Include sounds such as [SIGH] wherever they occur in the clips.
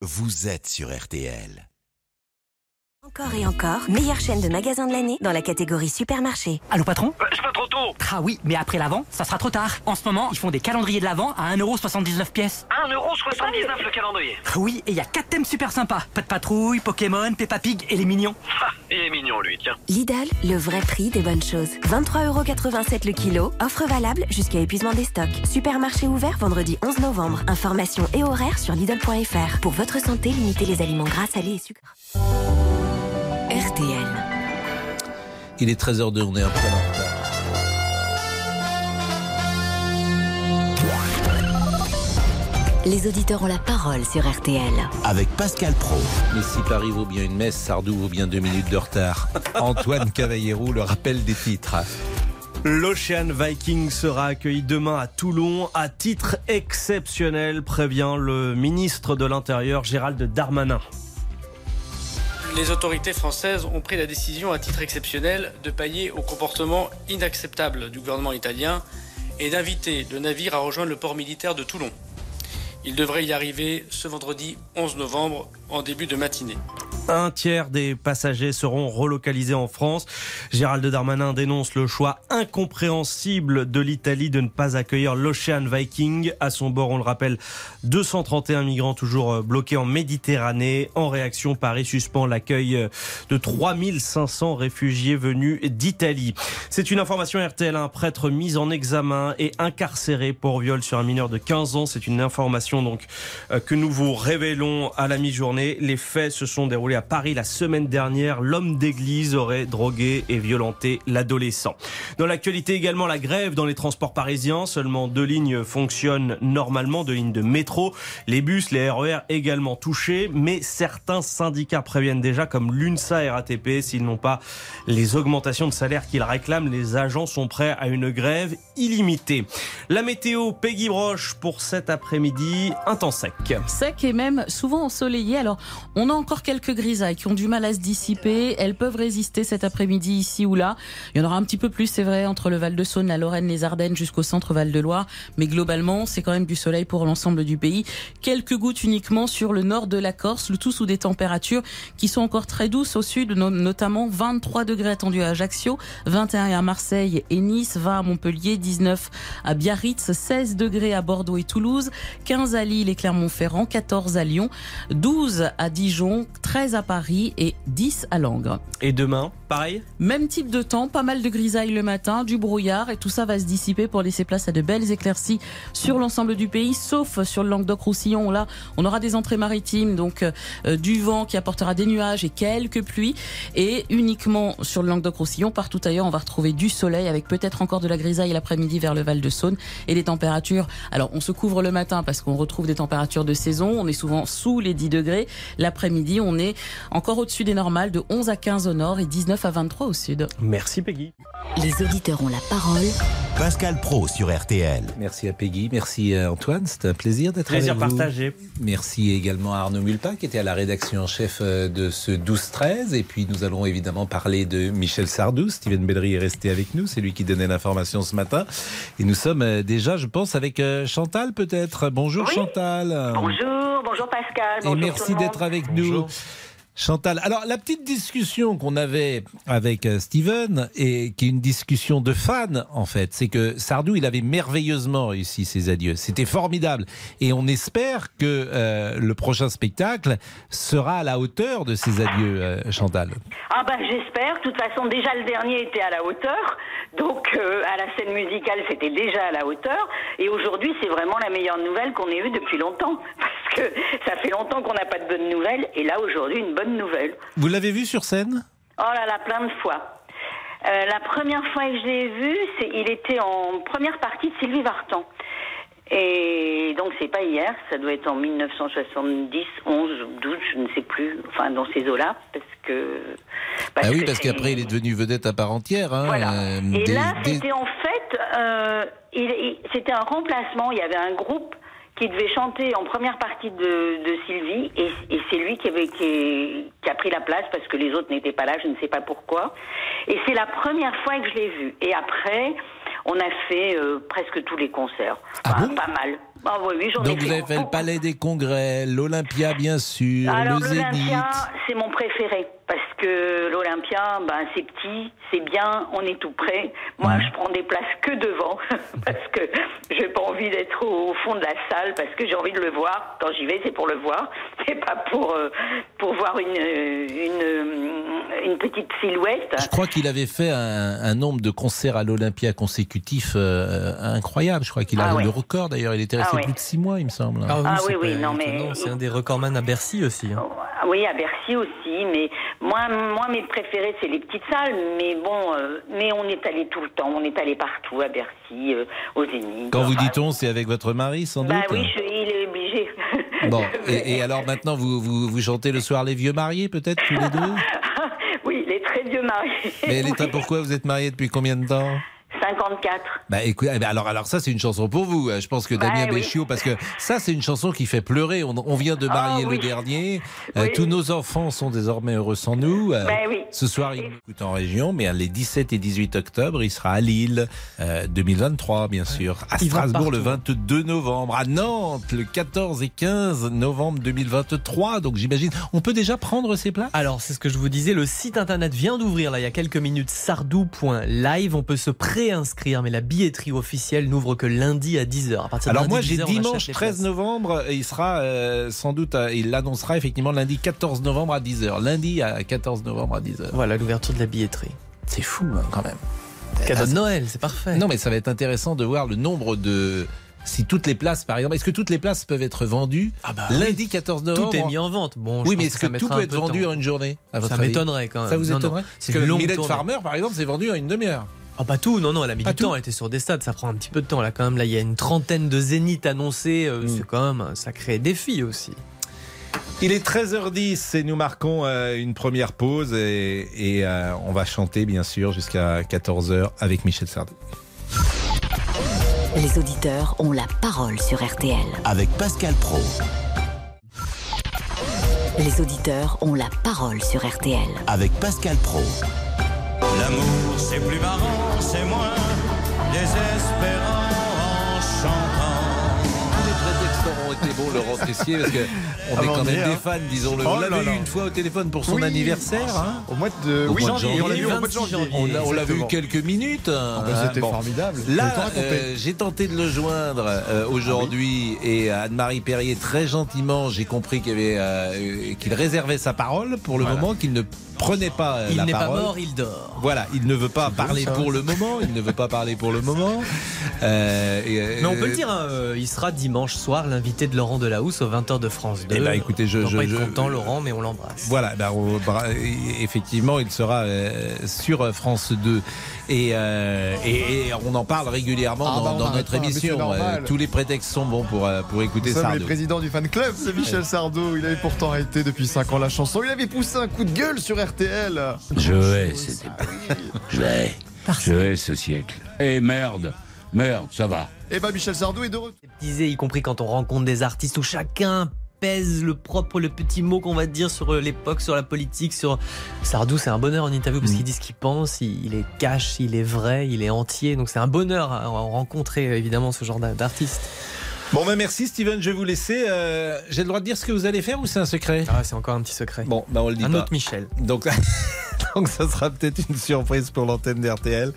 vous êtes sur RTL. Encore et encore, meilleure chaîne de magasins de l'année dans la catégorie supermarché. Allô patron C'est pas trop tôt Ah oui, mais après l'avant, ça sera trop tard. En ce moment, ils font des calendriers de l'avant à 1,79€ pièce. 1,79€ le calendrier Oui, et il y a 4 thèmes super sympas. Pas de patrouille, Pokémon, Peppa Pig et les mignons. Ah, Il est mignon lui, tiens. Lidl, le vrai prix des bonnes choses. 23,87€ le kilo, offre valable jusqu'à épuisement des stocks. Supermarché ouvert vendredi 11 novembre. Informations et horaires sur Lidl.fr. Pour votre santé, limitez les aliments gras, salés et sucres. RTL. Il est 13h02, on est un peu en retard. Les auditeurs ont la parole sur RTL. Avec Pascal Pro. Mais si Paris vaut bien une messe, Sardou vaut bien deux minutes de retard. [LAUGHS] Antoine Cavallero, le rappel des titres. L'Ocean Viking sera accueilli demain à Toulon à titre exceptionnel, prévient le ministre de l'Intérieur Gérald Darmanin. Les autorités françaises ont pris la décision à titre exceptionnel de payer au comportement inacceptable du gouvernement italien et d'inviter le navire à rejoindre le port militaire de Toulon. Il devrait y arriver ce vendredi 11 novembre en début de matinée. Un tiers des passagers seront relocalisés en France. Gérald Darmanin dénonce le choix incompréhensible de l'Italie de ne pas accueillir l'Ocean Viking. À son bord, on le rappelle, 231 migrants toujours euh, bloqués en Méditerranée. En réaction, Paris suspend l'accueil euh, de 3500 réfugiés venus d'Italie. C'est une information RTL. Un prêtre mis en examen et incarcéré pour viol sur un mineur de 15 ans. C'est une information donc euh, que nous vous révélons à la mi-journée. Les faits se sont déroulés à Paris la semaine dernière. L'homme d'église aurait drogué et violenté l'adolescent. Dans l'actualité également, la grève dans les transports parisiens. Seulement deux lignes fonctionnent normalement, deux lignes de métro. Les bus, les RER également touchés, mais certains syndicats préviennent déjà, comme l'UNSA RATP, s'ils n'ont pas les augmentations de salaire qu'ils réclament, les agents sont prêts à une grève illimitée. La météo, Peggy Broche pour cet après-midi, un temps sec. sec et même souvent ensoleillé. Alors, on a encore quelques grisailles qui ont du mal à se dissiper. Elles peuvent résister cet après-midi ici ou là. Il y en aura un petit peu plus, c'est vrai, entre le Val-de-Saône, la Lorraine, les Ardennes jusqu'au centre Val-de-Loire. Mais globalement, c'est quand même du soleil pour l'ensemble du pays. Quelques gouttes uniquement sur le nord de la Corse, le tout sous des températures qui sont encore très douces au sud, no- notamment 23 degrés attendus à Ajaccio, 21 à Marseille et Nice, 20 à Montpellier, 19 à Biarritz, 16 degrés à Bordeaux et Toulouse, 15 à Lille et Clermont-Ferrand, 14 à Lyon, 12 à Dijon, 13 à Paris et 10 à Langres. Et demain, pareil? Même type de temps, pas mal de grisailles le matin, du brouillard et tout ça va se dissiper pour laisser place à de belles éclaircies sur l'ensemble du pays, sauf sur le Languedoc-Roussillon. Là, on aura des entrées maritimes, donc euh, du vent qui apportera des nuages et quelques pluies. Et uniquement sur le Languedoc-Roussillon, partout ailleurs, on va retrouver du soleil avec peut-être encore de la grisaille l'après-midi vers le Val-de-Saône et des températures. Alors, on se couvre le matin parce qu'on retrouve des températures de saison. On est souvent sous les 10 degrés. L'après-midi, on est encore au-dessus des normales de 11 à 15 au nord et 19 à 23 au sud. Merci Peggy. Les auditeurs ont la parole. Pascal Pro sur RTL. Merci à Peggy, merci à Antoine, c'était un plaisir d'être Plaisir avec vous. partagé. Merci également à Arnaud Mulpin qui était à la rédaction en chef euh, de ce 12-13. Et puis nous allons évidemment parler de Michel Sardou. Steven Bellery est resté avec nous, c'est lui qui donnait l'information ce matin. Et nous sommes euh, déjà, je pense, avec euh, Chantal peut-être. Bonjour Chantal. Bonjour, bonjour Pascal. Et bonjour merci le monde. D'être avec nous. Chantal, alors la petite discussion qu'on avait avec euh, Steven, et qui est une discussion de fans en fait, c'est que Sardou, il avait merveilleusement réussi ses adieux. C'était formidable. Et on espère que euh, le prochain spectacle sera à la hauteur de ses adieux, euh, Chantal. Ah ben j'espère. De toute façon, déjà le dernier était à la hauteur. Donc à la scène musicale, c'était déjà à la hauteur. Et aujourd'hui, c'est vraiment la meilleure nouvelle qu'on ait eue depuis longtemps. [LAUGHS] Parce que ça fait longtemps qu'on n'a pas de bonnes nouvelles. Et là, aujourd'hui, une bonne nouvelle. Vous l'avez vu sur scène? Oh là là, plein de fois. Euh, la première fois que je l'ai vu, c'est, il était en première partie de Sylvie Vartan. Et donc c'est pas hier, ça doit être en 1970, 11 ou 12, je ne sais plus, enfin dans ces eaux-là, parce que... Ah oui, parce c'est- qu'après, il est devenu vedette à part entière. hein, Voilà. euh, Et des- là, des- c'était en fait, euh, il- il- c'était un remplacement. Il y avait un groupe qui devait chanter en première partie de, de Sylvie, et, et c'est lui qui, avait, qui, qui a pris la place parce que les autres n'étaient pas là, je ne sais pas pourquoi. Et c'est la première fois que je l'ai vu. Et après, on a fait euh, presque tous les concerts. Ah Enfin, bon? pas mal. Ah oui, oui, j'en ai Donc vous avez fait le. Palais des Congrès, l'Olympia bien sûr, Alors le Zénith. l'Olympia, c'est mon préféré parce que l'Olympia, ben c'est petit, c'est bien, on est tout près. Moi, je prends des places que devant [LAUGHS] parce que j'ai pas envie d'être au fond de la salle parce que j'ai envie de le voir. Quand j'y vais, c'est pour le voir, [LAUGHS] c'est pas pour euh, pour voir une une une petite silhouette. Je crois qu'il avait fait un, un nombre de concerts à l'Olympia consécutifs euh, incroyable. Je crois qu'il a Ah ouais. le record d'ailleurs. Il était resté Ah ouais. plus de six mois, il me semble. Ah oui, c'est oui, non, mais- C'est un des recordman à Bercy aussi. hein. Ah Oui, à Bercy aussi, mais moi, moi mes préférés, c'est les petites salles, mais bon, euh, mais on est allé tout le temps, on est allé partout, à Bercy, euh, au Zénith. Quand vous enfin, dit-on, c'est avec votre mari sans Bah doute oui, je- il est obligé. [LAUGHS] Bon, et, et alors maintenant, vous, vous, vous chantez le soir les vieux mariés, peut-être, tous les deux? [LAUGHS] Oui, les très vieux mariés. Mais l'état, pourquoi vous êtes mariés depuis combien de temps? 54. Bah écoute, eh ben, alors, alors ça c'est une chanson pour vous. Je pense que Bah, Damien oui. Béchiot, parce que ça c'est une chanson qui fait pleurer. On, on vient de Ah, marier oui. le dernier. [LAUGHS] Euh, Oui. tous nos enfants sont désormais heureux sans nous. Euh, Bah, oui. Ce soir il écoute en région, mais les 17 et 18 octobre, il sera à Lille, euh, 2023 bien sûr, à Il Strasbourg le partout. 22 novembre, à Nantes le 14 et 15 novembre 2023. Donc j'imagine, on peut déjà prendre ses places? Alors, c'est ce que je vous disais, le site internet vient d'ouvrir là il y a quelques minutes sardou.live. On peut se préinscrire, mais la billetterie officielle n'ouvre que lundi à 10h. À partir de Alors moi j'ai 10h, on achète dimanche les 13 places. novembre et il sera euh, sans doute, euh, il l'annoncera effectivement lundi 14 novembre à 10h. Lundi à 14 novembre à 10h. Voilà l'ouverture de la billetterie. C'est fou hein, quand même. Cadeau de Noël, c'est parfait. Non mais ça va être intéressant de voir le nombre de... Si toutes les places, par exemple, est-ce que toutes les places peuvent être vendues Ah bah lundi 14 novembre? Tout est mis en vente. Bon, Oui, mais est-ce ça que tout peut être vendu en une journée à votre Ça m'étonnerait quand même. Ça vous Non, non. étonnerait? C'est Parce que Mylène tournée. Farmer, par exemple, c'est vendu en une demi-heure. Ah pas tout, non non, elle a mis Pas du temps, elle était sur des stades, ça prend un petit peu de temps là quand même. Là, il y a une trentaine de zéniths annoncés, euh, Mm. c'est quand même un sacré défi aussi. Il est 13h10 et nous marquons euh, une première pause et, et, euh, on va chanter bien sûr jusqu'à 14h avec Michel Sardou. Les auditeurs ont la parole sur RTL. Avec Pascal Pro. Les auditeurs ont la parole sur RTL. Avec Pascal Pro. L'amour, c'est plus marrant, c'est moins désespérant en chantant. Tous les prétextes auront été bons, Laurent Tessier, parce que [LAUGHS] on est Avant quand même des fans, disons-le. Oh on là. eu une fois au téléphone pour son Oui. anniversaire. hein. Au mois de Au oui, mois de janvier, on l'a vu au mois de 26 janvier. janvier. On l'a on l'a vu Exactement. quelques minutes. hein. bah, c'était Bon. formidable. Là, euh, j'ai tenté de le joindre euh, aujourd'hui et Anne-Marie Perrier, très gentiment, j'ai compris qu'il y avait, euh, qu'il réservait sa parole pour le Voilà. moment, qu'il ne prenait pas euh, Il la n'est pas mort, il dort. Voilà, il ne veut pas parler ça. pour le moment. Il ne veut pas parler pour le moment. [LAUGHS] Euh, et, euh, Mais on peut le dire, hein, euh, il sera dimanche soir l'invité de Laurent Delahousse aux 20h de France 2. Eh ben, écoutez, je- je- pas être content, Laurent, mais on l'embrasse. Voilà, ben, on- effectivement, il sera euh, sur France 2 et, euh, et, et on en parle régulièrement Ah, dans, bah, dans notre c'est émission. Euh, tous les prétextes sont bons pour, euh, pour écouter les Sardou. présidents du fan club de Michel Sardou. Il avait pourtant arrêté depuis 5 ans la chanson. Il avait poussé un coup de gueule sur RTL. Je hais cette époque. [LAUGHS] Je hais. Je hais ce siècle. Eh merde. Merde, ça va. Et bah Michel Sardou est de retour. disait, y compris quand on rencontre des artistes où chacun pèse le propre, le petit mot qu'on va dire sur euh, l'époque, sur la politique, sur Sardou, c'est un bonheur en interview parce Mm. qu'il dit ce qu'il pense, il, il est cash, il est vrai, il est entier, donc c'est un bonheur à, rencontrer euh, évidemment ce genre d'a- d'artiste. Bon, ben merci Steven, je vais vous laisser. Euh, J'ai le droit de dire ce que vous allez faire ou c'est un secret Ah, c'est encore un petit secret. Bon, ben on le dit un pas. autre Michel. Donc, [LAUGHS] donc ça sera peut-être une surprise pour l'antenne d'RTL.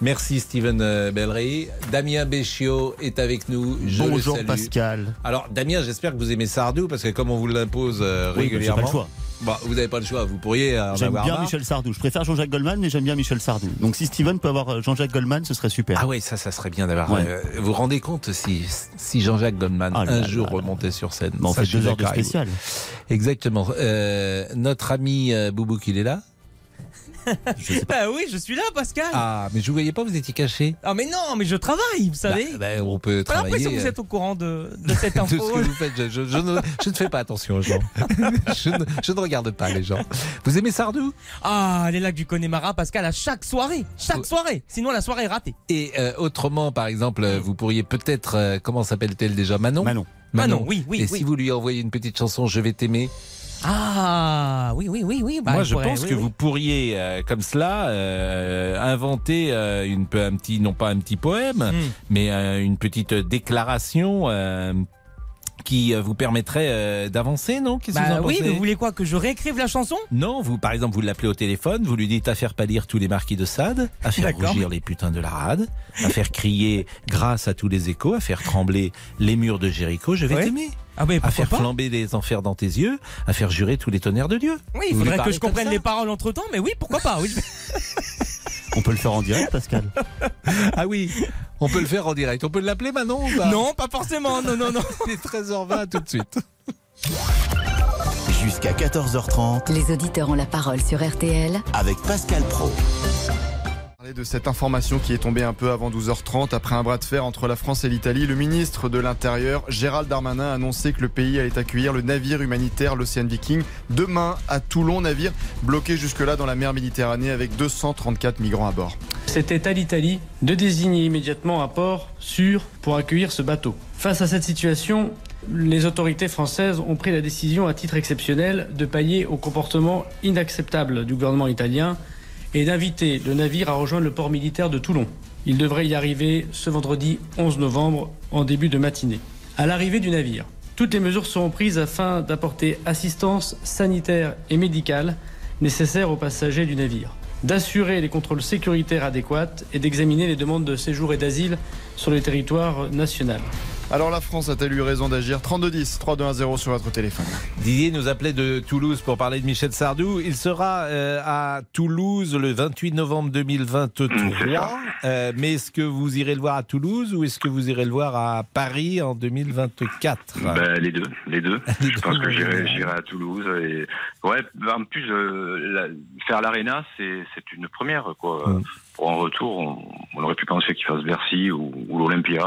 Merci Steven euh, Bellery. Damien Béchiot est avec nous. Je le Bonjour salue. Pascal. Alors Damien, j'espère que vous aimez Sardou parce que comme on vous l'impose euh, Oui, j'ai régulièrement. pas le choix. Bah, vous n'avez pas le choix, vous pourriez euh, J'aime bien marre. Michel Sardou. Je préfère Jean-Jacques Goldman, mais j'aime bien Michel Sardou. Donc si Steven peut avoir euh, Jean-Jacques Goldman, ce serait super. Ah oui, ça, ça serait bien d'avoir. Ouais. euh, vous vous rendez compte si, si Jean-Jacques Goldman Ah là un là jour là remontait sur scène on fait deux heures de spécial. Exactement. Euh, notre ami Boubou, qu'il est là Bah oui, je suis là, Pascal. Ah, mais je vous voyais pas, vous étiez caché. Ah mais non, mais je travaille, vous savez. Bah, bah, on peut J'ai travailler. l'impression que vous êtes au courant de, de [LAUGHS] cette de info. ce que vous faites. Je, je- je ne, je ne fais pas attention aux gens. [LAUGHS] je, ne, je ne regarde pas les gens. Vous aimez Sardou? Ah, les lacs du Connemara, Pascal, à chaque soirée. Chaque soirée. Sinon, la soirée est ratée. Et euh, autrement, par exemple, vous pourriez peut-être, euh, comment s'appelle-t-elle déjà? Manon? Manon. Manon, oui, oui, Et oui. si vous lui envoyez une petite chanson, Je vais t'aimer? Ah, oui, oui, oui, oui. bah, Moi, je pourrait, pense oui, que oui. vous pourriez, euh, comme cela, euh, inventer euh, une, peu- un petit, non pas un petit poème, Hmm. mais euh, une petite déclaration euh, qui euh, vous permettrait euh, d'avancer, non? Qu'est-ce que vous Bah en oui, mais vous voulez quoi Que je réécrive la chanson? Non, vous, par exemple, vous l'appelez au téléphone, vous lui dites à faire pâlir tous les marquis de Sade, à faire rougir les putains de la rade, à faire crier grâce à tous les échos, à faire trembler les murs de Jéricho, je vais Ouais. t'aimer. Ah, à faire pas flamber les enfers dans tes yeux, à faire jurer tous les tonnerres de Dieu. Oui, il faudrait que je comprenne les paroles entre temps, mais oui, pourquoi pas oui. [LAUGHS] On peut le faire en direct, Pascal. [LAUGHS] Ah oui, on peut le faire en direct. On peut l'appeler Manon ou pas? Non, pas forcément, non, non, non. Il est 13h20 tout de suite. Jusqu'à 14h30 Les auditeurs ont la parole sur RTL avec Pascal Pro. De cette information qui est tombée un peu avant 12h30 après un bras de fer entre la France et l'Italie. Le ministre de l'Intérieur, Gérald Darmanin, a annoncé que le pays allait accueillir le navire humanitaire l'Océan Viking demain à Toulon, navire bloqué jusque-là dans la mer Méditerranée avec 234 migrants à bord. C'était à l'Italie de désigner immédiatement un port sûr pour accueillir ce bateau. Face à cette situation, les autorités françaises ont pris la décision à titre exceptionnel de payer au comportement inacceptable du gouvernement italien et d'inviter le navire à rejoindre le port militaire de Toulon. Il devrait y arriver ce vendredi 11 novembre en début de matinée. À l'arrivée du navire, toutes les mesures seront prises afin d'apporter assistance sanitaire et médicale nécessaire aux passagers du navire, d'assurer les contrôles sécuritaires adéquats et d'examiner les demandes de séjour et d'asile sur le territoire national. Alors la France a-t-elle eu raison d'agir? 3210 3210 sur votre téléphone. Didier nous appelait de Toulouse pour parler de Michel Sardou. Il sera euh, à Toulouse le 28 novembre 2023. Euh, mais est-ce que vous irez le voir à Toulouse ou est-ce que vous irez le voir à Paris en 2024 Ben, les deux, les deux. [LAUGHS] Les Je pense que j'irai, j'irai à Toulouse et ouais. En plus, euh, la- faire l'arena, c'est, c'est une première quoi. Pour un retour, on, on aurait pu penser qu'il fasse Bercy ou, ou l'Olympia.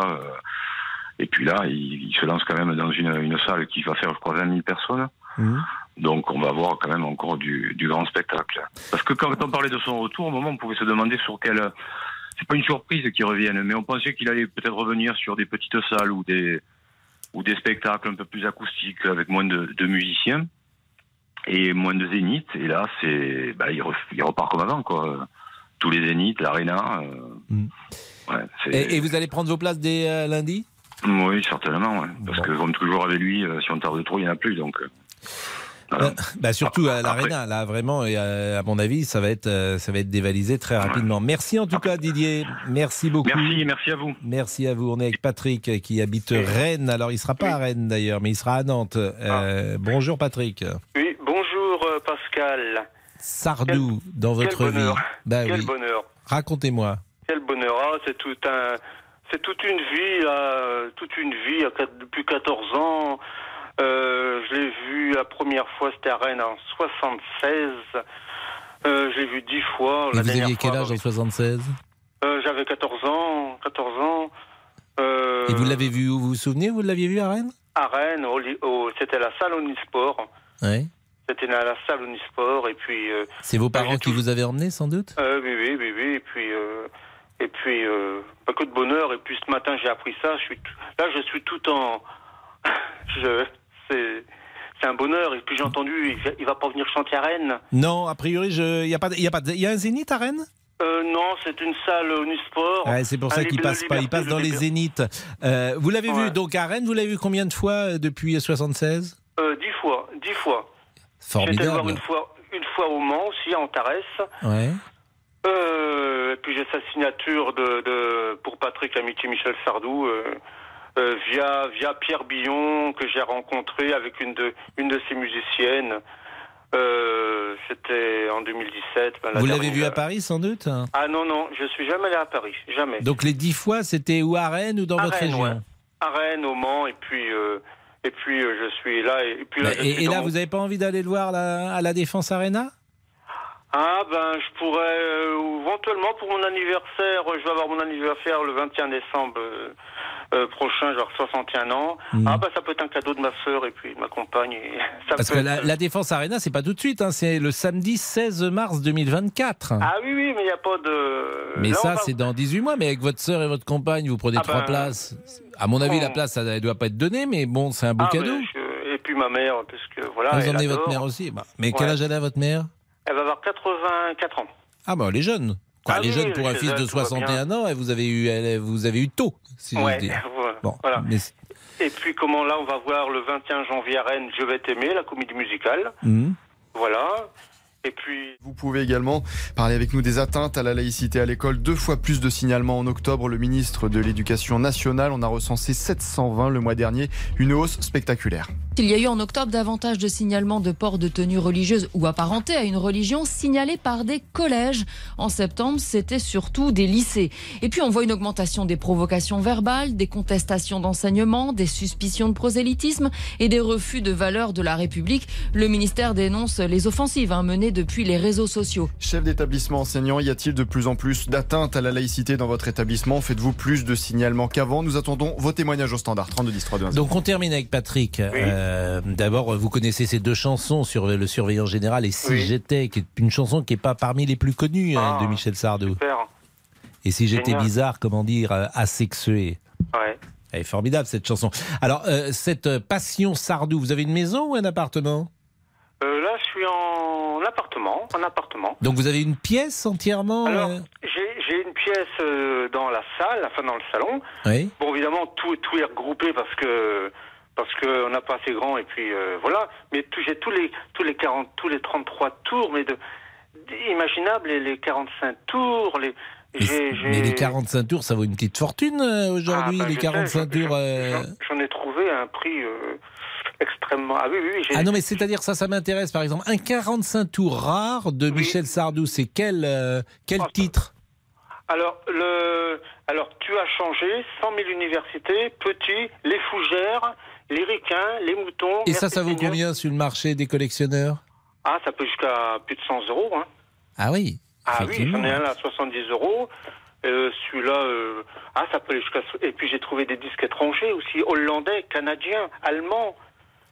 Et puis là, il, il se lance quand même dans une, une salle qui va faire, je crois, 20 000 personnes. Mhm. Donc on va voir quand même encore du, du grand spectacle. Parce que quand on parlait de son retour, au moment on pouvait se demander sur quelle... C'est pas une surprise qu'il revienne, mais on pensait qu'il allait peut-être revenir sur des petites salles ou des, ou des spectacles un peu plus acoustiques avec moins de, de musiciens et moins de zénith. Et là, c'est, bah, il, repart comme avant, quoi. Tous les zéniths, l'aréna. euh, ouais, et, et vous allez prendre vos places dès euh, lundi? Oui, certainement, ouais. Parce que comme toujours avec lui, euh, si on tarde trop, il n'y en a plus. Donc, euh. Euh, bah surtout à l'Arena, là vraiment, et euh, à mon avis, ça va être, euh, ça va être dévalisé très rapidement. Merci en tout cas Didier, merci beaucoup. Merci, merci à vous. Merci à vous. On est avec Patrick qui habite Rennes. Alors il sera pas à Rennes d'ailleurs, mais il sera à Nantes. Euh, Bonjour Patrick. Oui, bonjour Pascal. Sardou dans quel votre vie. bonheur. Bah Quel oui. bonheur. Racontez-moi. Quel bonheur. Ah, c'est tout un. C'est toute une vie, là, toute une vie, quat- depuis 14 ans. Euh, je l'ai vu la première fois, c'était à Rennes en 76. Euh, je l'ai vu dix fois. Et la vous aviez quel âge en 76 euh, J'avais 14 ans. 14 ans. Euh, Et vous l'avez vu où? Vous vous souvenez Vous l'aviez vu à Rennes? À Rennes, au, li- au- c'était la salle Omnisport. Ouais. C'était à la salle Omnisport. Et puis. euh, C'est vos parents qui vous avaient emmené sans doute? Euh, oui, oui, oui, oui. Et puis, euh, et puis, euh, pas que de bonheur. Et puis ce matin, j'ai appris ça. Je suis tout- là, je suis tout en. [LAUGHS] je, c'est, c'est un bonheur. Et puis j'ai entendu, il va, pas venir chanter à Rennes. Non, a priori, il y a pas, de- il y a pas, il y a un zénith à Rennes? Euh, non, c'est une salle Omnisport. Ouais, c'est pour ça qu'il passe pas. Il passe dans les zéniths. Euh, vous l'avez vu donc à Rennes. Vous l'avez vu combien de fois euh, depuis 76 Euh, dix fois, dix fois. J'étais le voir Formidable. une fois, une fois au Mans aussi, à Antares. Ouais. Euh, et puis j'ai sa signature de, de pour Patrick Amitié Michel Sardou euh, euh, via via Pierre Billon que j'ai rencontré avec une de une de ses musiciennes. Euh, C'était en 2017. ben, la Vous l'avez vu à Paris sans doute? Ah non non, je suis jamais allé à Paris, jamais. Donc les dix fois, c'était ou à Rennes ou dans À votre Rennes, région? ouais. À Rennes, au Mans, et puis et puis je suis là et, puis là. Et, là, mon- vous n'avez pas envie d'aller le voir là, à la Défense Arena? Ah ben je pourrais euh, éventuellement pour mon anniversaire, je vais avoir mon anniversaire le 21 décembre euh, euh, prochain, genre 61 ans. Mhm. Ah ben ça peut être un cadeau de ma sœur et puis de ma compagne. et [LAUGHS] ça Parce que être- la, la Défense Arena, c'est pas tout de suite. hein, c'est le samedi 16 mars 2024. Ah oui oui mais il n'y a pas de. Mais Là, ça, va- c'est dans 18 mois. Mais avec votre sœur et votre compagne, vous prenez Ah trois ben, places. À mon avis, bon. la place, ça ne doit pas être donnée, mais bon, c'est un beau Ah, cadeau. je- Et puis ma mère, parce que voilà. Vous elle emmenez votre mère aussi Bah, Mais quel âge elle a votre mère? Elle va avoir 84 ans. Ah bah elle est jeune. Quoi, Ah elle est jeune oui, pour un fils de tout va 61 ans et vous avez eu, elle- vous avez eu tôt, si Ouais, dire. voilà. Bon, Voilà. mais Et puis, comment là, on va voir le 21 janvier à Rennes, Je vais t'aimer, la comédie musicale. Mhm. Voilà. Et puis. Vous pouvez également parler avec nous des atteintes à la laïcité à l'école. Deux fois plus de signalements en octobre. Le ministre de l'Éducation nationale en a recensé 720 le mois dernier. Une hausse spectaculaire. Il y a eu en octobre davantage de signalements de port de tenues religieuses ou apparentés à une religion signalés par des collèges. En septembre, c'était surtout des lycées. Et puis on voit une augmentation des provocations verbales, des contestations d'enseignement, des suspicions de prosélytisme et des refus de valeurs de la République. Le ministère dénonce les offensives hein, menées depuis les réseaux sociaux. Chef d'établissement enseignant, y a-t-il de plus en plus d'atteintes à la laïcité dans votre établissement? Faites-vous plus de signalements qu'avant? Nous attendons vos témoignages au standard 32 10 3 2 1 0. Donc on termine avec Patrick. Euh, D'abord, vous connaissez ces deux chansons sur le surveillant général et Si Oui. j'étais, qui est une chanson qui n'est pas parmi les plus connues hein, de Michel Sardou. Super. Et si j'étais bizarre, comment dire, euh, asexué. Ouais. Elle est formidable cette chanson. Alors, euh, cette passion Sardou, vous avez une maison ou un appartement? Je suis en appartement. En appartement. Donc vous avez une pièce entièrement Alors, euh, j'ai j'ai une pièce euh, dans la salle, enfin dans le salon. Oui. Bon, évidemment, tout, tout est regroupé parce que parce qu'on n'a pas assez grand et puis euh, voilà. Mais j'ai tous les tous les 40, tous les 33 tours, mais de imaginables les, les 45 tours, les Mais j'ai- les 45 tours, ça vaut une petite fortune aujourd'hui, Ah, bah, les je sais, 45 j'en- tours. j'en- J'en ai trouvé à un prix euh, extrêmement. Ah oui, oui, oui. j'ai- Ah non, mais c'est-à-dire, ça, ça m'intéresse, par exemple. Un 45 tours rare de Michel Sardou, c'est quel, euh, quel titre? Alors, le, alors, tu as changé, 100 000 universités, petit, les fougères, les ricains, les moutons. Et ça, merci ça vaut Seigneur. combien sur le marché des collectionneurs? Ah, ça peut jusqu'à plus de 100 euros. Hein. Ah oui Ah oui, j'en ai un à 70 euros. Euh, Celui-là, euh, ah, ça peut aller jusqu'à. Et puis j'ai trouvé des disques étrangers aussi, hollandais, canadiens, allemands.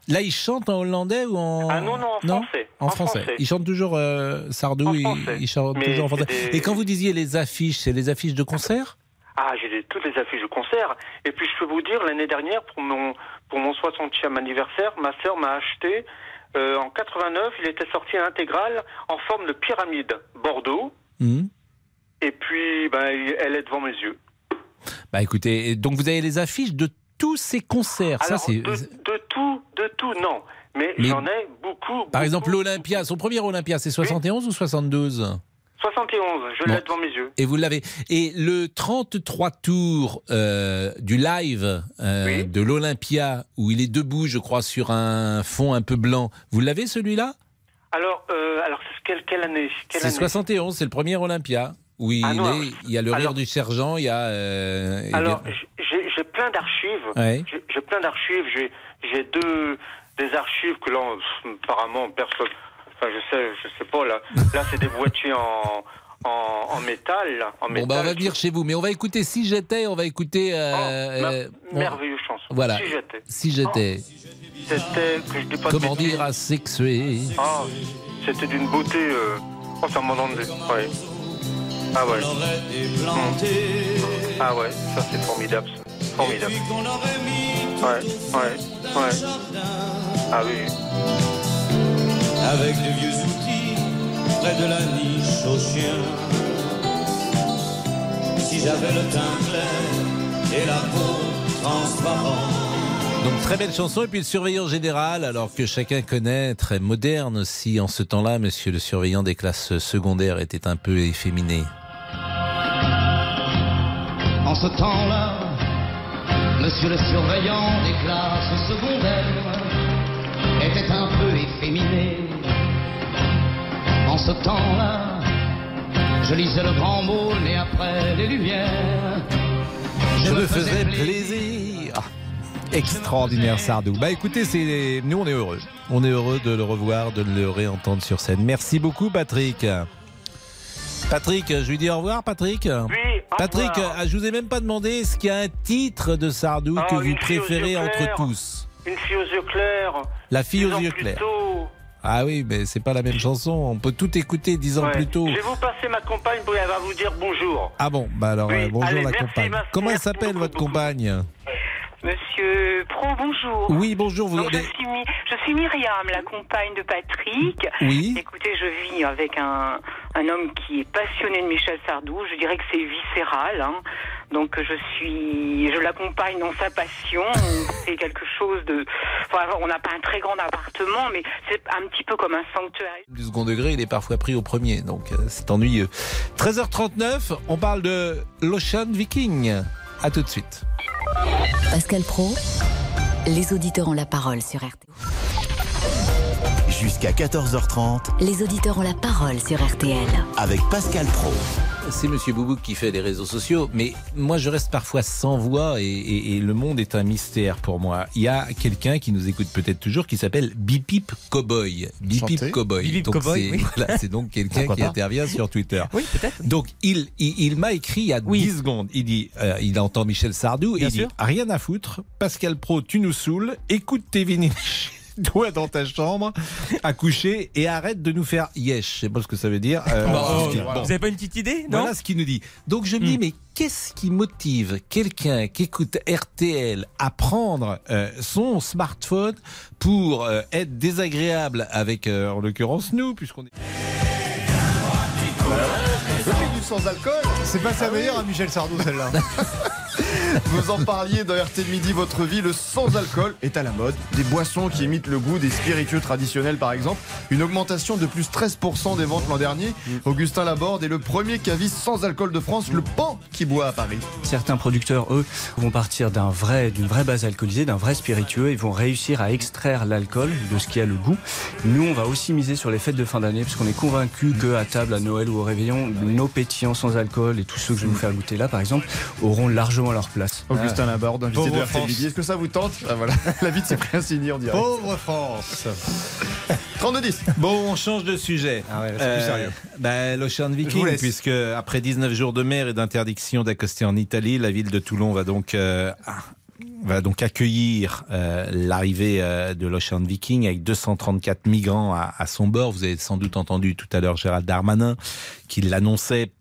Là, il chante en hollandais ou en. Ah non, non, en français. En, En français. français. Il chante toujours euh, Sardou, il, il chante Mais toujours en français. des- Et quand vous disiez les affiches, c'est les affiches de concert? Ah, j'ai toutes les affiches de concert. Et puis je peux vous dire, l'année dernière, pour mon, pour mon 60e anniversaire, ma sœur m'a acheté, euh, en 89, il était sorti intégral en forme de pyramide, Bordeaux. Mhm. Et puis, ben, elle est devant mes yeux. Bah écoutez, donc vous avez les affiches de tous ces concerts. Alors, ça, c'est. de, de tout, de tout, non. Mais, Mais- j'en ai beaucoup. Par exemple, l'Olympia, son premier Olympia, c'est 71 ou 72 71, je Bon. l'ai devant mes yeux. Et vous l'avez. Et le 33 tours euh, du live euh, de l'Olympia, où il est debout, je crois, sur un fond un peu blanc, vous l'avez celui-là? Alors, euh, alors c'est quelle, quelle année? C'est année? 71, c'est le premier Olympia. Où il, Ah est, il y a le rire du sergent, il y a. euh, il Alors, j'ai plein d'archives. Ouais. J'ai- plein d'archives. J'ai deux des archives que là, apparemment, personne. Enfin, je sais, je sais pas là. Là, c'est des boîtiers en en, en métal. En Bon, métal. bah, on va venir chez vous, mais on va écouter Si j'étais, on va écouter. euh, euh, on- Merveilleuse chanson. Voilà. Si j'étais. Si j'étais. C'était que je dis pas de Comment dire asexué Ah, c'était d'une beauté. Euh... Oh, ça m'en donne des. Ouais. Ah ouais. Ah ouais, ça c'est formidable. ça. Formidable. Ouais, ouais, ouais. Ah oui. Avec de vieux outils près de la niche aux chiens. Si j'avais le teint clair et la peau transparente. Donc très belle chanson et puis le surveillant général alors que chacun connaît très moderne aussi en ce temps-là monsieur le surveillant des classes secondaires était un peu efféminé. En ce temps-là, monsieur le surveillant des classes secondaires était un peu efféminé. En ce temps-là, je lisais le grand môle et après les lumières. Je me faisais plaisir. Ah, Extraordinaire Sardou. Bah écoutez, c'est nous on est heureux. On est heureux de le revoir, de le réentendre sur scène. Merci beaucoup Patrick. Patrick, je lui dis au revoir Patrick. Oui, Patrick, revoir. ah, je vous ai même pas demandé est-ce qu'il y a un titre de Sardou Ah, que vous préférez entre tous. Une fille aux yeux clairs. La fille aux yeux clairs. Ah oui, mais c'est pas la même chanson. On peut tout écouter dix ans Ouais. plus tôt. Je vais vous passer ma compagne, elle va vous dire bonjour. Ah bon, bah alors Oui, euh, bonjour allez, la merci, compagne. merci, Comment elle s'appelle votre compagne? Monsieur Pro, bonjour. Oui, bonjour. Vous Donc, je, suis Mi- je suis Myriam, la compagne de Patrick. Oui. Écoutez, je vis avec un, un homme qui est passionné de Michel Sardou. Je dirais que c'est viscéral. hein. Donc je suis, je l'accompagne dans sa passion. [LAUGHS] C'est quelque chose de. Enfin, on n'a pas un très grand appartement, mais c'est un petit peu comme un sanctuaire. Du second degré, il est parfois pris au premier, donc euh, c'est ennuyeux. 13h39, on parle de l'Ocean Viking. À tout de suite. Pascal Pro, les auditeurs ont la parole sur RTL. Jusqu'à 14h30 Les auditeurs ont la parole sur RTL. avec Pascal Pro. C'est Monsieur Boubouk qui fait les réseaux sociaux, mais moi je reste parfois sans voix et, et- et le monde est un mystère pour moi. Il y a quelqu'un qui nous écoute peut-être toujours qui s'appelle Bipip Cowboy. Bipip. Cowboy. Bip Bip Donc Cowboy, c'est oui. [LAUGHS] voilà, c'est donc quelqu'un qui pas intervient sur Twitter. Oui, peut-être. Donc il, il, il m'a écrit il y a 10 secondes. Il dit, euh, il entend Michel Sardou et Bien il dit sûr. rien à foutre. Pascal Pro, tu nous saoules. Écoute tes vinyles. [LAUGHS] [LAUGHS] Toi dans ta chambre à coucher et arrête de nous faire yesh. Je sais pas ce que ça veut dire. Euh, Bah, oh, bon. Vous avez pas une petite idée non Hmm. Voilà ce qu'il nous dit. Donc je me dis, mais qu'est-ce qui motive quelqu'un qui écoute RTL à prendre euh, son smartphone pour euh, être désagréable avec, euh, en l'occurrence, nous, puisqu'on est... du sans alcool C'est pas sa meilleure à Michel Sardou celle-là. [LAUGHS] Vous en parliez dans RT Midi, votre vie, le sans alcool est à la mode. Des boissons qui imitent le goût des spiritueux traditionnels par exemple. Une augmentation de plus 13% des ventes l'an dernier. Augustin Laborde est le premier caviste sans alcool de France, le pan qui boit à Paris. Certains producteurs, eux, vont partir d'un vrai, d'une vraie base alcoolisée, d'un vrai spiritueux, et vont réussir à extraire l'alcool de ce qui a le goût. Nous, on va aussi miser sur les fêtes de fin d'année, parce qu'on est convaincu que à table, à Noël ou au réveillon, nos pétillants sans alcool et tous ceux que je vais vous faire goûter là, par exemple, auront largement leur place. Augustin Laborde, invité Pauvre de RT France. Midi. Est-ce que ça vous tente Ah, voilà. [LAUGHS] La vie de Cyprien Signy en direct. Pauvre France [LAUGHS] 32-10. Bon, on change de sujet. Ah ouais, plus sérieux. bah, L'Ocean Viking, puisque après 19 jours de mer et d'interdiction d'accoster en Italie, la ville de Toulon va donc... euh, ah, va donc accueillir euh, l'arrivée euh, de l'Ocean Viking avec 234 migrants à, à son bord. Vous avez sans doute entendu tout à l'heure Gérald Darmanin qui l'annonçait.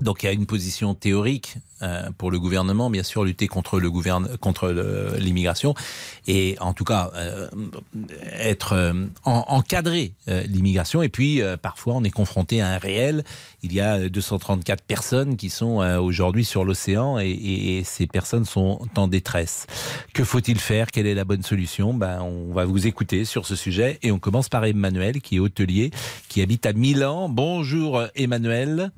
Donc il y a une position théorique euh, pour le gouvernement, bien sûr, lutter contre le gouverne, contre l'immigration et en tout cas euh, être euh, en- encadrer euh, l'immigration. Et puis euh, parfois on est confronté à un réel. Il y a 234 personnes qui sont euh, aujourd'hui sur l'océan et, et- et ces personnes sont en détresse. Que faut-il faire? Quelle est la bonne solution? Ben on va vous écouter sur ce sujet et on commence par Emmanuel qui est hôtelier, qui habite à Milan. Bonjour Emmanuel.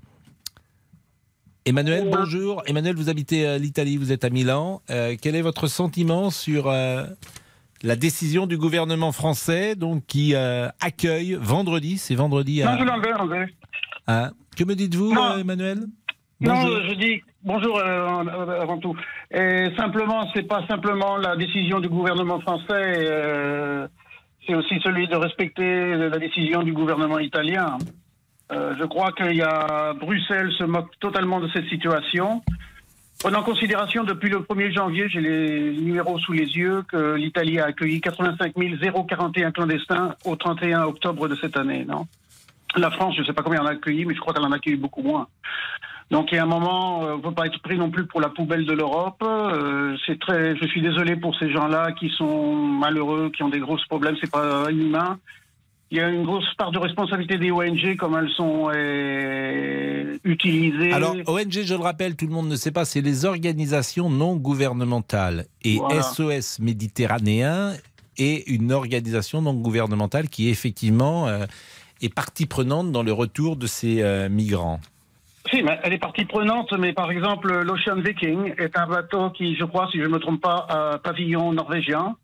Emmanuel, bonjour. Emmanuel, vous habitez euh, l'Italie, vous êtes à Milan. Euh, quel est votre sentiment sur euh, la décision du gouvernement français donc, qui euh, accueille vendredi, c'est vendredi à... Non, je à- Que me dites-vous, Non. Emmanuel? Non, Bonjour. je dis bonjour euh, avant tout. Et simplement, c'est pas simplement la décision du gouvernement français, euh, c'est aussi celui de respecter la décision du gouvernement italien. Euh, je crois qu'il y a Bruxelles se moque totalement de cette situation. Prenant en considération depuis le 1er janvier, j'ai les numéros sous les yeux, que l'Italie a accueilli 85 041 clandestins au 31 octobre de cette année. Non? La France, je ne sais pas combien en a accueilli, mais je crois qu'elle en a accueilli beaucoup moins. Donc il y a un moment, euh, on ne peut pas être pris non plus pour la poubelle de l'Europe. Euh, très, je suis désolé pour ces gens-là qui sont malheureux, qui ont des gros problèmes. C'est pas inhumain. Il y a une grosse part de responsabilité des ONG, comme elles sont euh, utilisées. Alors, ONG, je le rappelle, tout le monde ne sait pas, c'est les organisations non gouvernementales. Et Voilà. SOS Méditerranéen est une organisation non gouvernementale qui, effectivement, euh, est partie prenante dans le retour de ces euh, migrants. Si, mais elle est partie prenante, mais par exemple, l'Ocean Viking est un bateau qui, je crois, si je ne me trompe pas, a pavillon norvégien.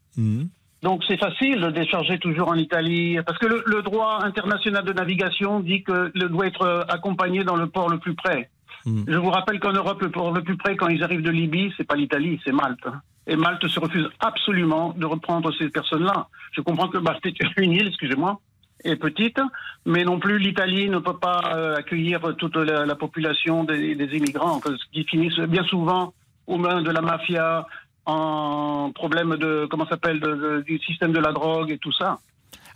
Donc c'est facile de décharger toujours en Italie, parce que le, le droit international de navigation dit que le doit être euh, accompagné dans le port le plus près. Je vous rappelle qu'en Europe, le port le plus près, quand ils arrivent de Libye, c'est pas l'Italie, c'est Malte. Et Malte se refuse absolument de reprendre ces personnes-là. Je comprends que bah, c'est une île, excusez-moi, est petite, mais non plus l'Italie ne peut pas euh, accueillir toute la, la population des, des immigrants, parce qu'ils finissent bien souvent aux mains de la mafia, en problème de comment s'appelle du système de la drogue et tout ça.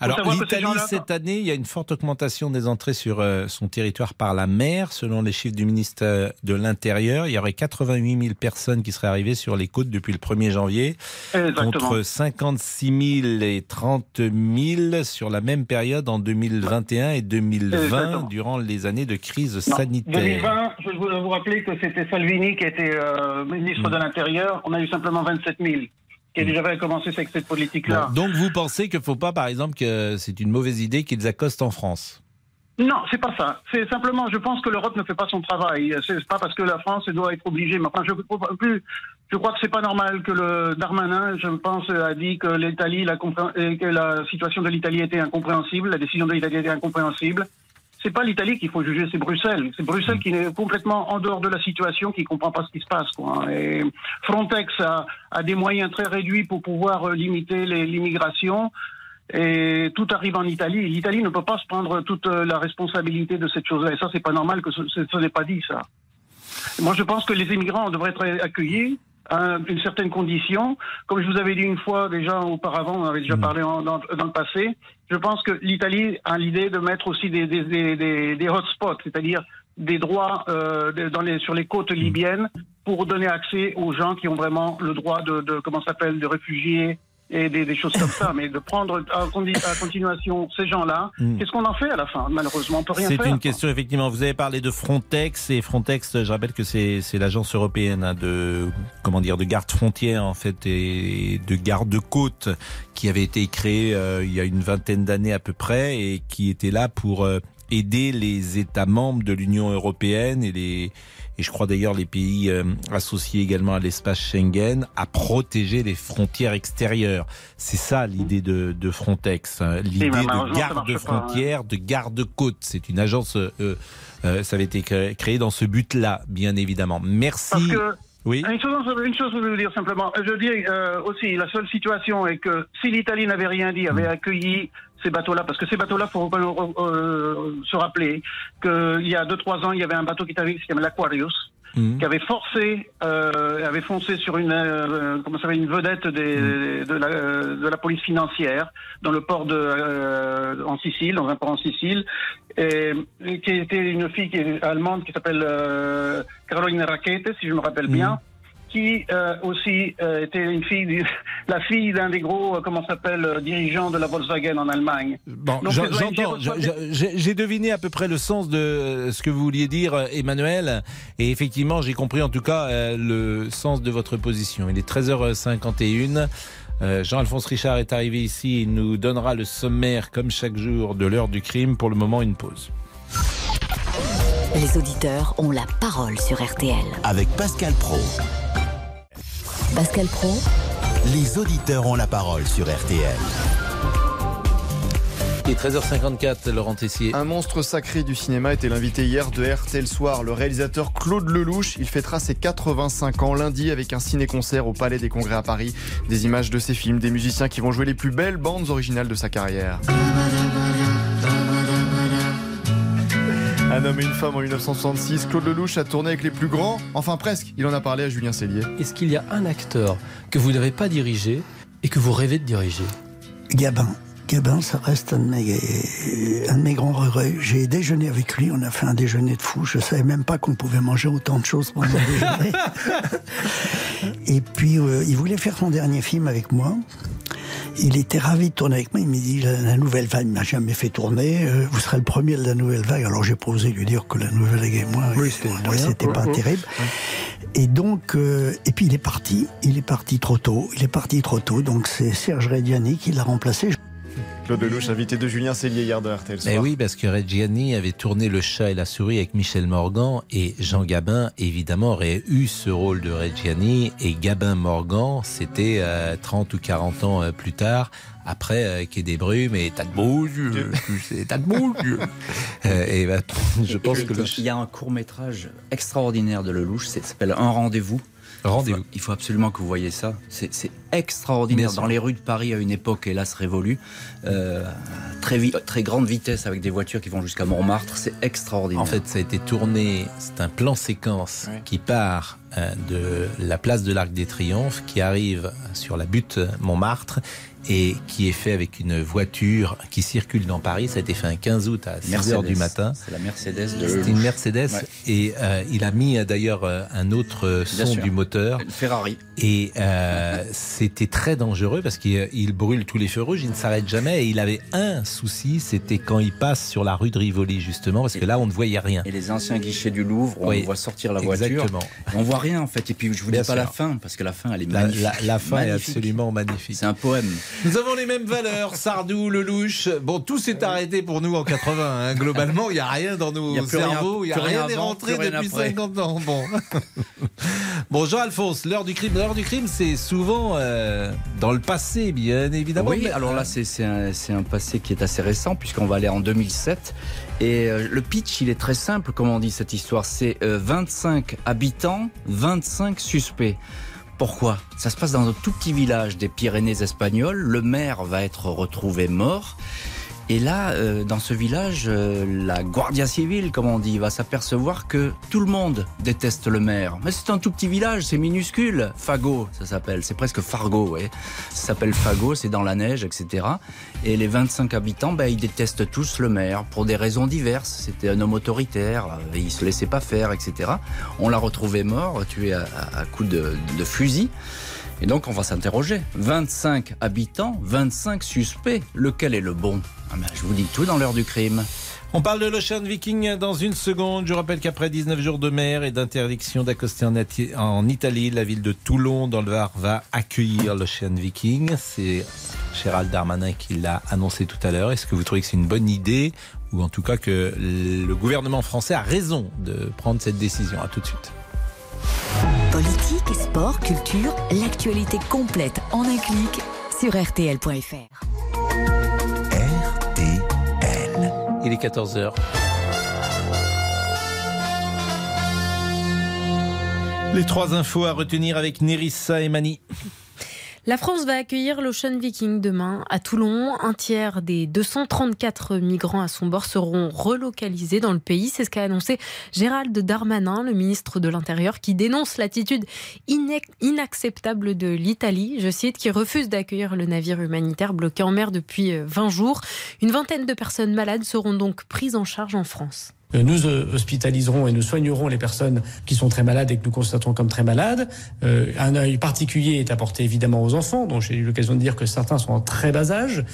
Alors l'Italie cette année, il y a une forte augmentation des entrées sur euh, son territoire par la mer, selon les chiffres du ministère de l'Intérieur. Il y aurait 88 000 personnes qui seraient arrivées sur les côtes depuis le 1er janvier, Exactement. contre 56 000 et 30 000 sur la même période en 2021 et 2020, Exactement. durant les années de crise Non, sanitaire. 2020, je voudrais vous rappeler que c'était Salvini qui était euh, ministre Mm. de l'Intérieur. On a eu simplement 27 000 déjà avaient commencé avec cette politique-là. Bon, donc vous pensez qu'il ne faut pas, par exemple, que c'est une mauvaise idée qu'ils accostent en France? Non, c'est pas ça. C'est simplement, je pense que l'Europe ne fait pas son travail. C'est pas parce que la France doit être obligée. Mais enfin, je plus. Je crois que c'est pas normal que le Darmanin, je pense, a dit que l'Italie, la et que la situation de l'Italie était incompréhensible, la décision de l'Italie était incompréhensible. C'est pas l'Italie qu'il faut juger, c'est Bruxelles. C'est Bruxelles qui est complètement en dehors de la situation, qui comprend pas ce qui se passe. Quoi. Et Frontex a, a des moyens très réduits pour pouvoir euh, limiter l'immigration. Et tout arrive en Italie. L'Italie ne peut pas se prendre toute euh, la responsabilité de cette chose-là. Et ça, c'est pas normal que ce, ce, ce n'est pas dit, ça. Moi, je pense que les immigrants devraient être accueillis à une certaine condition. Comme je vous avais dit une fois déjà auparavant, on avait déjà parlé en- dans, dans le passé, je pense que l'Italie a l'idée de mettre aussi des, des, des, des, des hotspots, c'est-à-dire des droits euh, dans les, sur les côtes libyennes pour donner accès aux gens qui ont vraiment le droit de, de comment s'appelle, de réfugiés et des, des choses comme ça. Mais de prendre à, à continuation ces gens-là, Mm. qu'est-ce qu'on en fait à la fin? Malheureusement, on peut rien C'est faire. une question, effectivement. Vous avez parlé de Frontex et Frontex, je rappelle que c'est c'est l'agence européenne hein, de comment dire de garde frontière en fait et de garde côte qui avait été créée euh, il y a une vingtaine d'années à peu près et qui était là pour euh, aider les États membres de l'Union européenne et les et je crois d'ailleurs les pays euh, associés également à l'espace Schengen à protéger les frontières extérieures. C'est ça l'idée de, de Frontex, hein, l'idée de hein. frontière de garde-côte. C'est une agence, euh, euh, ça avait été créé, dans ce but-là, bien évidemment. Merci. Oui. Une chose, une chose, je veux vous dire simplement. Je dis euh, aussi, la seule situation est que si l'Italie n'avait rien dit, avait accueilli ces bateaux-là, parce que ces bateaux-là, faut euh, se rappeler qu'il y a deux trois ans, il y avait un bateau qui arrivé qui s'appelle l'Aquarius, Mhm. qui avait forcé, euh, avait foncé sur une, euh, comment ça s'appelle, une vedette des, de, la, euh, de la police financière dans le port de, euh, en Sicile, dans un port en Sicile, et, et qui était une fille qui est allemande qui s'appelle euh, Caroline Rackete, si je me rappelle bien. Qui euh, aussi euh, était une fille, du- [LAUGHS] la fille d'un des gros, euh, comment s'appelle, euh, dirigeants de la Volkswagen en Allemagne. Bon, j'entends, j'ai deviné à peu près le sens de ce que vous vouliez dire, Emmanuel, et effectivement, j'ai compris en tout cas euh, le sens de votre position. Il est 13h51. Euh, Jean-Alphonse Richard est arrivé ici, il nous donnera le sommaire, comme chaque jour, de l'heure du crime. Pour le moment, une pause. Les auditeurs ont la parole sur RTL. Avec Pascal Pro. Pascal Pro, Les auditeurs ont la parole sur RTL. Il est 13h54, Laurent Tessier. Un monstre sacré du cinéma était l'invité hier de RTL Soir. Le réalisateur Claude Lelouch, il fêtera ses 85 ans lundi avec un ciné-concert au Palais des Congrès à Paris. Des images de ses films, des musiciens qui vont jouer les plus belles bandes originales de sa carrière. Un homme et une femme en 1966, Claude Lelouch a tourné avec les plus grands, enfin presque. Il en a parlé à Julien Cellier. Est-ce qu'il y a un acteur que vous n'avez pas dirigé et que vous rêvez de diriger? Gabin. Gabin, ça reste un de mes, un de mes grands regrets. J'ai déjeuné avec lui, on a fait un déjeuner de fou. Je savais même pas qu'on pouvait manger autant de choses pendant le déjeuner. [LAUGHS] Et puis, euh, il voulait faire son dernier film avec moi. Il était ravi de tourner avec moi. Il m'a dit la, la nouvelle vague m'a jamais fait tourner. euh, vous serez le premier de la nouvelle vague. Alors j'ai posé lui dire que la nouvelle vague et moi, c'était- c'était pas terrible. Et donc, euh, et puis il est parti. Il est parti trop tôt. Il est parti trop tôt. Donc c'est Serge Reggiani qui l'a remplacé. Claude Lelouch, invité de Julien Cellier hier de RTL. Eh oui, parce que Reggiani avait tourné Le chat et la souris avec Michel Morgan et Jean Gabin, évidemment, aurait eu ce rôle de Reggiani et Gabin Morgan, c'était euh, 30 ou 40 ans euh, plus tard, après euh, Quai des Brumes et T'as de beaux yeux, tu sais, t'as de beaux yeux. Euh, et ben, je pense que le Il y a un court métrage extraordinaire de Lelouch, ça s'appelle Un rendez-vous. Rendez-vous. Il faut, absolument que vous voyez ça. C'est extraordinaire. Dans les rues de Paris à une époque, hélas révolue, euh, très grande vitesse avec des voitures qui vont jusqu'à Montmartre, c'est extraordinaire. En fait, ça a été tourné, c'est un plan séquence qui part euh, de la place de l'Arc des Triomphes qui arrive sur la butte Montmartre et qui est fait avec une voiture qui circule dans Paris. Ça a été fait un 15 août à 6 heures du matin. C'est la Mercedes de C'était une Mercedes Ouais. et euh, il a mis euh, d'ailleurs euh, un autre son du moteur. Ferrari. Et euh, c'était très dangereux parce qu'il il brûle tous les feux rouges, il ne s'arrête jamais et il avait un souci, c'était quand il passe sur la rue de Rivoli justement parce que là on ne voyait rien. Et les anciens guichets du Louvre, on Oui, voit sortir la voiture. exactement. On voit rien en fait. Et puis je vous Bien dis pas sûr. la fin parce que la fin elle est magnifique. la- la fin est absolument magnifique. C'est un poème. Nous avons les mêmes valeurs, Sardou, Lelouch. Bon, tout s'est arrêté pour nous en 80. hein. Globalement, il n'y a rien dans nos Il cerveaux. Il n'y a rien n'est rentré rien depuis après. 50 ans. Bon, [LAUGHS] bon Jean-Alphonse, l'heure du crime. L'heure du crime, c'est souvent euh, dans le passé, bien évidemment. Oui, mais- alors là, c'est un, un passé qui est assez récent, puisqu'on va aller en 2007. Et euh, le pitch, il est très simple, comme on dit cette histoire. C'est euh, 25 habitants, 25 suspects. Pourquoi? Ça se passe dans un tout petit village des Pyrénées espagnoles. Le maire va être retrouvé mort. Et là, euh, dans ce village, euh, la Guardia Civile, comme on dit, va s'apercevoir que tout le monde déteste le maire. Mais c'est un tout petit village, c'est minuscule. Fago, ça s'appelle. C'est presque Fargo, ouais. Ça s'appelle Fago, c'est dans la neige, etc. Et les 25 habitants, ben, ils détestent tous le maire pour des raisons diverses. C'était un homme autoritaire, euh, il se laissait pas faire, etc. On l'a retrouvé mort, tué à, coups de fusil. Et donc on va s'interroger. 25 habitants, 25 suspects. Lequel est le bon? Ah ben, Je vous dis tout dans l'heure du crime. On parle de l'Ocean Viking dans une seconde. Je rappelle qu'après 19 jours de mer et d'interdiction d'accoster en, Italie, la ville de Toulon, dans le Var, va accueillir l'Ocean Viking. C'est Gérald Darmanin qui l'a annoncé tout à l'heure. Est-ce que vous trouvez que c'est une bonne idée? Ou en tout cas que le gouvernement français a raison de prendre cette décision À tout de suite. Politique, sport, culture, l'actualité complète en un clic sur rtl.fr. Il est 14h. Les trois infos à retenir avec Nerissa et Mani. La France va accueillir l'Ocean Viking demain à Toulon. Un tiers des 234 migrants à son bord seront relocalisés dans le pays. C'est ce qu'a annoncé Gérald Darmanin, le ministre de l'Intérieur, qui dénonce l'attitude inacceptable de l'Italie, je cite, qui refuse d'accueillir le navire humanitaire bloqué en mer depuis euh, 20 jours. Une vingtaine de personnes malades seront donc prises en charge en France. Euh, Nous euh, hospitaliserons et nous soignerons les personnes qui sont très malades et que nous constatons comme très malades. Euh, un œil particulier est apporté évidemment aux enfants, dont j'ai eu l'occasion de dire que certains sont en très bas âge,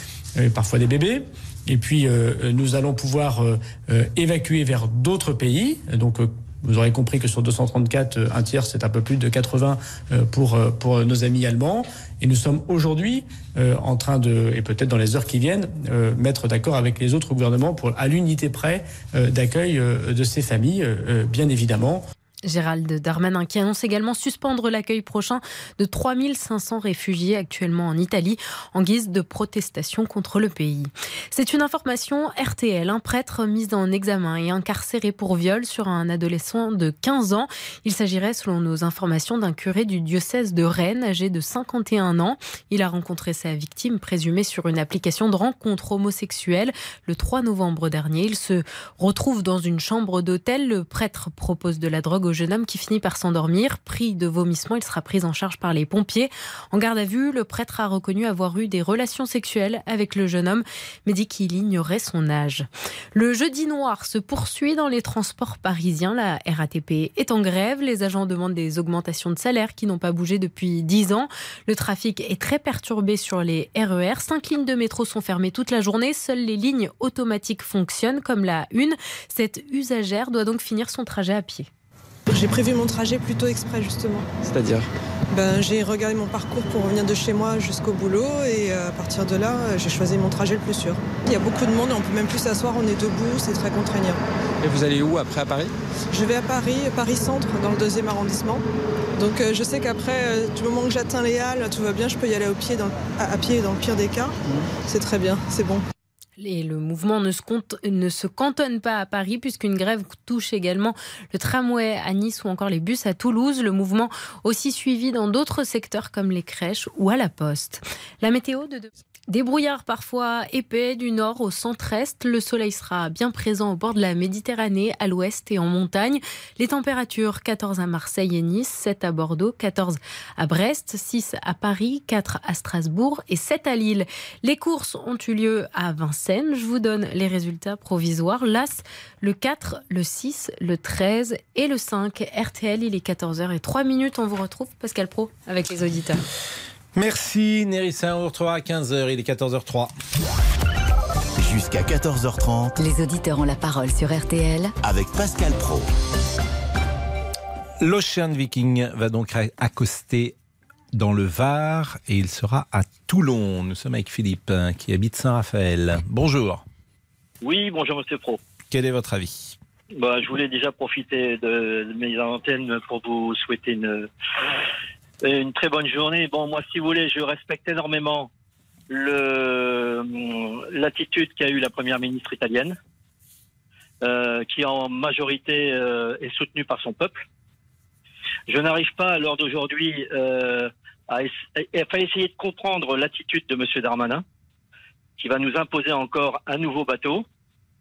parfois des bébés. Et puis nous allons pouvoir évacuer vers d'autres pays. Donc vous aurez compris que sur 234, euh, un tiers, c'est un peu plus de 80 euh, pour, euh, pour nos amis allemands. Et nous sommes aujourd'hui en train de, et peut-être dans les heures qui viennent, mettre d'accord avec les autres gouvernements pour, à l'unité près d'accueil de ces familles, bien évidemment. Gérald Darmanin qui annonce également suspendre l'accueil prochain de 3500 réfugiés actuellement en Italie en guise de protestation contre le pays. C'est une information RTL, un prêtre mis en examen et incarcéré pour viol sur un adolescent de 15 ans. Il s'agirait selon nos informations d'un curé du diocèse de Rennes âgé de 51 ans. Il a rencontré sa victime présumée sur une application de rencontre homosexuelle le 3 novembre dernier. Il se retrouve dans une chambre d'hôtel. Le prêtre propose de la drogue au jeune homme qui finit par s'endormir. Pris de vomissement, il sera pris en charge par les pompiers. En garde à vue, le prêtre a reconnu avoir eu des relations sexuelles avec le jeune homme, mais dit qu'il ignorait son âge. Le jeudi noir se poursuit dans les transports parisiens. La RATP est en grève. Les agents demandent des augmentations de salaire qui n'ont pas bougé depuis 10 ans. Le trafic est très perturbé sur les RER. Cinq lignes de métro sont fermées toute la journée. Seules les lignes automatiques fonctionnent, comme la 1. Cette usagère doit donc finir son trajet à pied. J'ai prévu mon trajet plutôt exprès justement. C'est-à-dire Ben, j'ai regardé mon parcours pour revenir de chez moi jusqu'au boulot et euh, à partir de là, euh, j'ai choisi mon trajet le plus sûr. Il y a beaucoup de monde et on peut même plus s'asseoir, on est debout, c'est très contraignant. Et vous allez où après à Paris? Je vais à Paris, Paris Centre, dans le deuxième arrondissement. Donc euh, je sais qu'après, euh, du moment que j'atteins les halles, tout va bien, je peux y aller au pied dans- à, à pied dans le pire des cas. C'est très bien, c'est bon. Et le mouvement ne se, ne se cantonne pas à Paris puisqu'une grève touche également le tramway à Nice ou encore les bus à Toulouse. Le mouvement aussi suivi dans d'autres secteurs comme les crèches ou à la poste. La météo de... Des brouillards parfois épais du nord au centre-est. Le soleil sera bien présent au bord de la Méditerranée, à l'ouest et en montagne. Les températures 14 à Marseille et Nice, 7 à Bordeaux, 14 à Brest, 6 à Paris, 4 à Strasbourg et 7 à Lille. Les courses ont eu lieu à Vincennes. Je vous donne les résultats provisoires. L'As, le 4, le 6, le 13 et le 5. RTL, il est 14h et 3 minutes. On vous retrouve, Pascal Pro, avec les auditeurs. Merci Nérissa, on vous retrouvera à 15h, il est 14h03. Jusqu'à 14h30 Les auditeurs ont la parole sur RTL avec Pascal Pro. L'Ocean Viking va donc accoster dans le Var et il sera à Toulon. Nous sommes avec Philippe hein, qui habite Saint-Raphaël. Bonjour. Oui, bonjour Monsieur Pro. Quel est votre avis? Bah, Je voulais déjà profiter de mes antennes pour vous souhaiter une, une très bonne journée. Bon, moi, si vous voulez, je respecte énormément le l'attitude qu'a eu la première ministre italienne, euh, qui en majorité euh, est soutenue par son peuple. Je n'arrive pas à l'heure d'aujourd'hui euh, à, essayer de comprendre l'attitude de Monsieur Darmanin, qui va nous imposer encore un nouveau bateau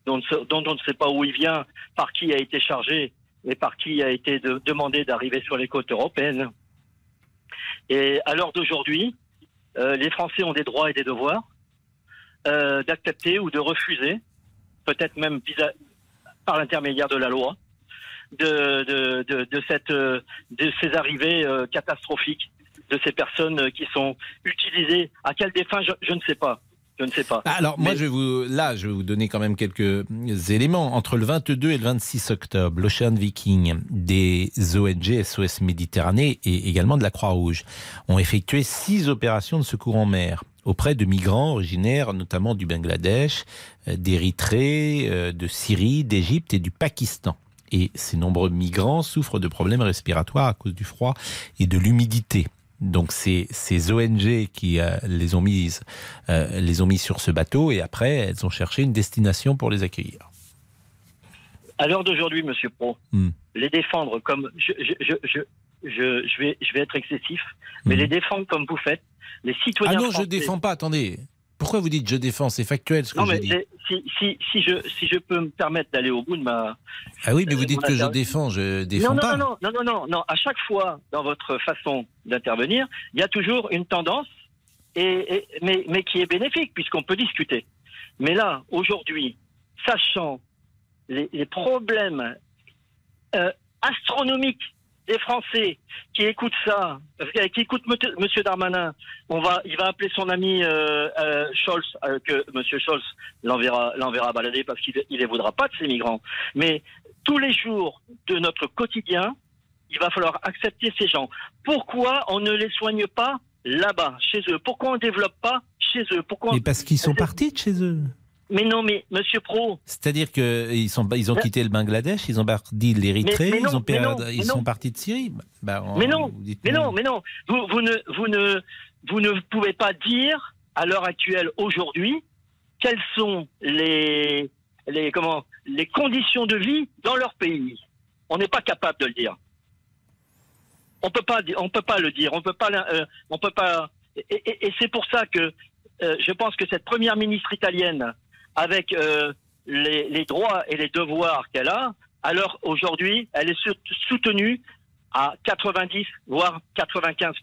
dont, on ne sait pas où il vient, par qui a été chargé et par qui a été de, demandé d'arriver sur les côtes européennes. Et à l'heure d'aujourd'hui, euh, les Français ont des droits et des devoirs euh, d'accepter ou de refuser, peut-être même par l'intermédiaire de la loi, de, de, de, de cette, euh, de ces arrivées euh, catastrophiques de ces personnes euh, qui sont utilisées. À quelle défin, je, je ne sais pas. Je ne sais pas. Ah, Alors moi, Mais- je vais vous, là, je vais vous donner quand même quelques éléments. Entre le 22 et le 26 octobre, l'Ocean Viking, des ONG SOS Méditerranée et également de la Croix-Rouge ont effectué six opérations de secours en mer auprès de migrants originaires notamment du Bangladesh, euh, d'Érythrée, euh, de Syrie, d'Égypte et du Pakistan. Et ces nombreux migrants souffrent de problèmes respiratoires à cause du froid et de l'humidité. Donc c'est ces ONG qui euh, les ont mises, euh, les ont mis sur ce bateau et après elles ont cherché une destination pour les accueillir. À l'heure d'aujourd'hui, Monsieur Pro, Hmm. les défendre comme je, je, je, je, je, je vais, je vais être excessif, mais les défendre comme vous faites, les Hmm. Ah citoyens. non, je français- défends pas. Attendez, pourquoi vous dites je défends? C'est factuel ce que je dis. c'est- si, si, si, je, si je peux me permettre d'aller au bout de ma. Ah oui, mais vous dites que je défends, je défends non, non, pas. non, non, non, non, non. À chaque fois, dans votre façon d'intervenir, il y a toujours une tendance, et, et- mais, mais qui est bénéfique, puisqu'on peut discuter. Mais là, aujourd'hui, sachant les, les problèmes euh, astronomiques des Français qui écoutent ça, qui écoutent Monsieur- Darmanin, on va, il va appeler son ami euh, euh, Scholz, euh, que Monsieur Scholz l'enverra, l'enverra balader parce qu'il il les voudra pas de ces migrants. Mais tous les jours de notre quotidien, il va falloir accepter ces gens. Pourquoi on ne les soigne pas là-bas, chez eux? Pourquoi on ne développe pas chez eux? Pourquoi Mais parce qu'ils sont partis de chez eux. Mais non, mais Monsieur Pro, C'est-à-dire qu'ils sont, ils ont Mais- quitté le Bangladesh, ils ont parti de l'Érythrée, ils, ont mais per- non, ils mais sont partis de Syrie. Bah, on- mais non, mais non, mais non. Vous, vous ne, vous ne, vous ne pouvez pas dire à l'heure actuelle, aujourd'hui, quelles sont les, les, comment, les conditions de vie dans leur pays. On n'est pas capable de le dire. On peut pas, on peut pas le dire. On peut pas, euh, on peut pas. Et, et- et c'est pour ça que euh, je pense que cette première ministre italienne, avec euh, les, droits et les devoirs qu'elle a, alors aujourd'hui, elle est sou- soutenue à 90 voire 95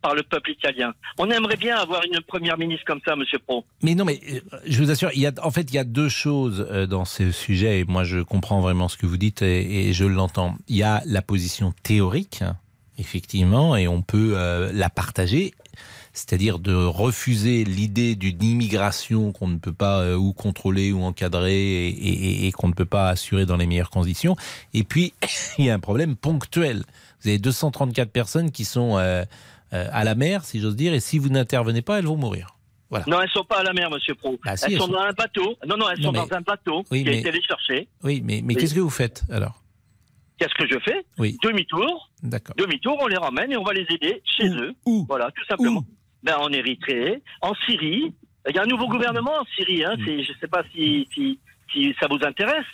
par le peuple italien. On aimerait bien avoir une première ministre comme ça, Monsieur Pro. Mais non, mais euh, je vous assure, en fait, il y a deux choses euh, dans ce sujet, et moi je comprends vraiment ce que vous dites et, je l'entends. Il y a la position théorique, hein, effectivement, et on peut la partager, c'est-à-dire de refuser l'idée d'une immigration qu'on ne peut pas euh, ou contrôler ou encadrer et, et- et qu'on ne peut pas assurer dans les meilleures conditions. Et puis, [LAUGHS] il y a un problème ponctuel. Vous avez 234 personnes qui sont euh, euh, à la mer, si j'ose dire, et si vous n'intervenez pas, elles vont mourir. Voilà. Non, elles sont pas à la mer, Monsieur Pro. Si, elles, elles sont, sont- dans un bateau. Non, non, elles Non, sont mais- dans un bateau Oui, qui a mais- été les chercher. Oui, mais, qu'est-ce que vous faites alors? Qu'est-ce que je fais? Oui. Demi-tour. D'accord. Demi-tour, on les ramène et on va les aider chez eux. Voilà, tout simplement. Ben, en Érythrée, en Syrie. Il y a un nouveau gouvernement en Syrie. Hein. C'est- Je ne sais pas si, si, si ça vous intéresse.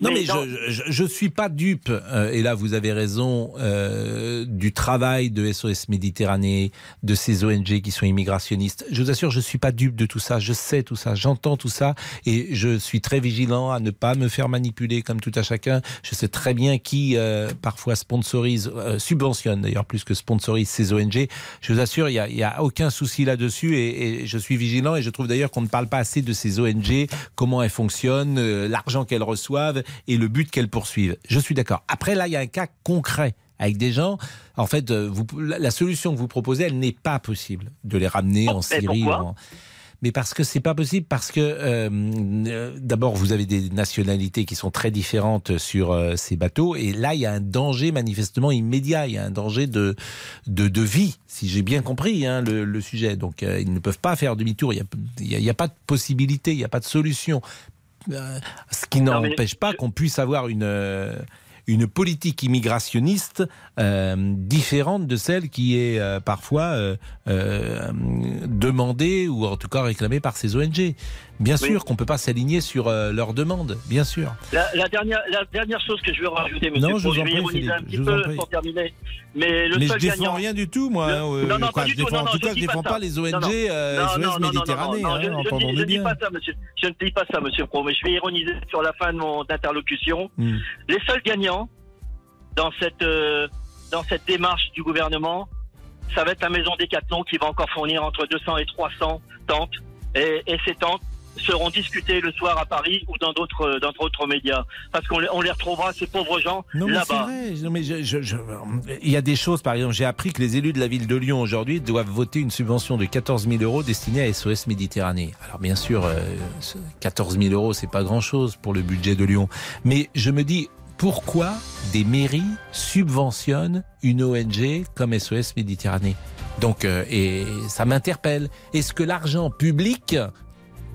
Non, mais, Mais dans- je ne suis pas dupe, euh, et là vous avez raison, euh, du travail de SOS Méditerranée, de ces ONG qui sont immigrationnistes. Je vous assure, je ne suis pas dupe de tout ça, je sais tout ça, j'entends tout ça, et je suis très vigilant à ne pas me faire manipuler comme tout à chacun. Je sais très bien qui euh, parfois sponsorise, subventionne d'ailleurs plus que sponsorise ces ONG. Je vous assure, il n'y a, a aucun souci là-dessus, et, et je suis vigilant, et je trouve d'ailleurs qu'on ne parle pas assez de ces ONG, comment elles fonctionnent, l'argent qu'elles reçoivent et le but qu'elles poursuivent. Je suis d'accord. Après, là, il y a un cas concret avec des gens. En fait, euh, vous, la solution que vous proposez, elle n'est pas possible de les ramener en Syrie. en- Mais parce que c'est pas possible, parce que euh, euh, d'abord vous avez des nationalités qui sont très différentes sur euh, ces bateaux, et là il y a un danger manifestement immédiat, il y a un danger de de, de vie, si j'ai bien compris hein, le, le sujet. Donc ils ne peuvent pas faire demi-tour, il n'y a, a pas de possibilité, il n'y a pas de solution. Euh, ce qui n'empêche pas qu'on puisse avoir une euh, une politique immigrationniste euh, différente de celle qui est euh, parfois euh, euh, demandée ou en tout cas réclamée par ces ONG. Bien Oui. sûr qu'on peut pas s'aligner sur euh, leurs demandes, bien sûr. La, la dernière, la dernière chose que je veux rajouter, monsieur, Non, je vous en vais prie, Philippe, un petit je vous en peu prie. pour terminer. Mais le Mais je seul défends gagnant, rien du tout, moi. Le- hein, euh, non, non, quoi, pas je du tout. défends- en tout cas, je pas défends ça. pas les ONG euh, SOS Méditerranée, hein, je- je, dis- je pas ça, monsieur. Je ne dis pas ça, monsieur Pro, mais je vais ironiser sur la fin de mon interlocution. Hmm. Les seuls gagnants dans cette euh, dans cette démarche du gouvernement, ça va être la maison Décathlon qui va encore fournir entre 200 et 300 tentes, et ces tentes seront discutées le soir à Paris ou dans d'autres dans d'autres médias, parce qu'on les, on les retrouvera ces pauvres gens Non, mais c'est là-bas. Non, mais je- je- je- il y a des choses, par exemple, j'ai appris que les élus de la ville de Lyon aujourd'hui doivent voter une subvention de 14 000 euros destinée à SOS Méditerranée. Alors bien sûr, euh, ce 14 000 euros, c'est pas grand-chose pour le budget de Lyon. Mais je me dis, pourquoi des mairies subventionnent une ONG comme SOS Méditerranée? Donc, euh, et ça m'interpelle. Est-ce que l'argent public,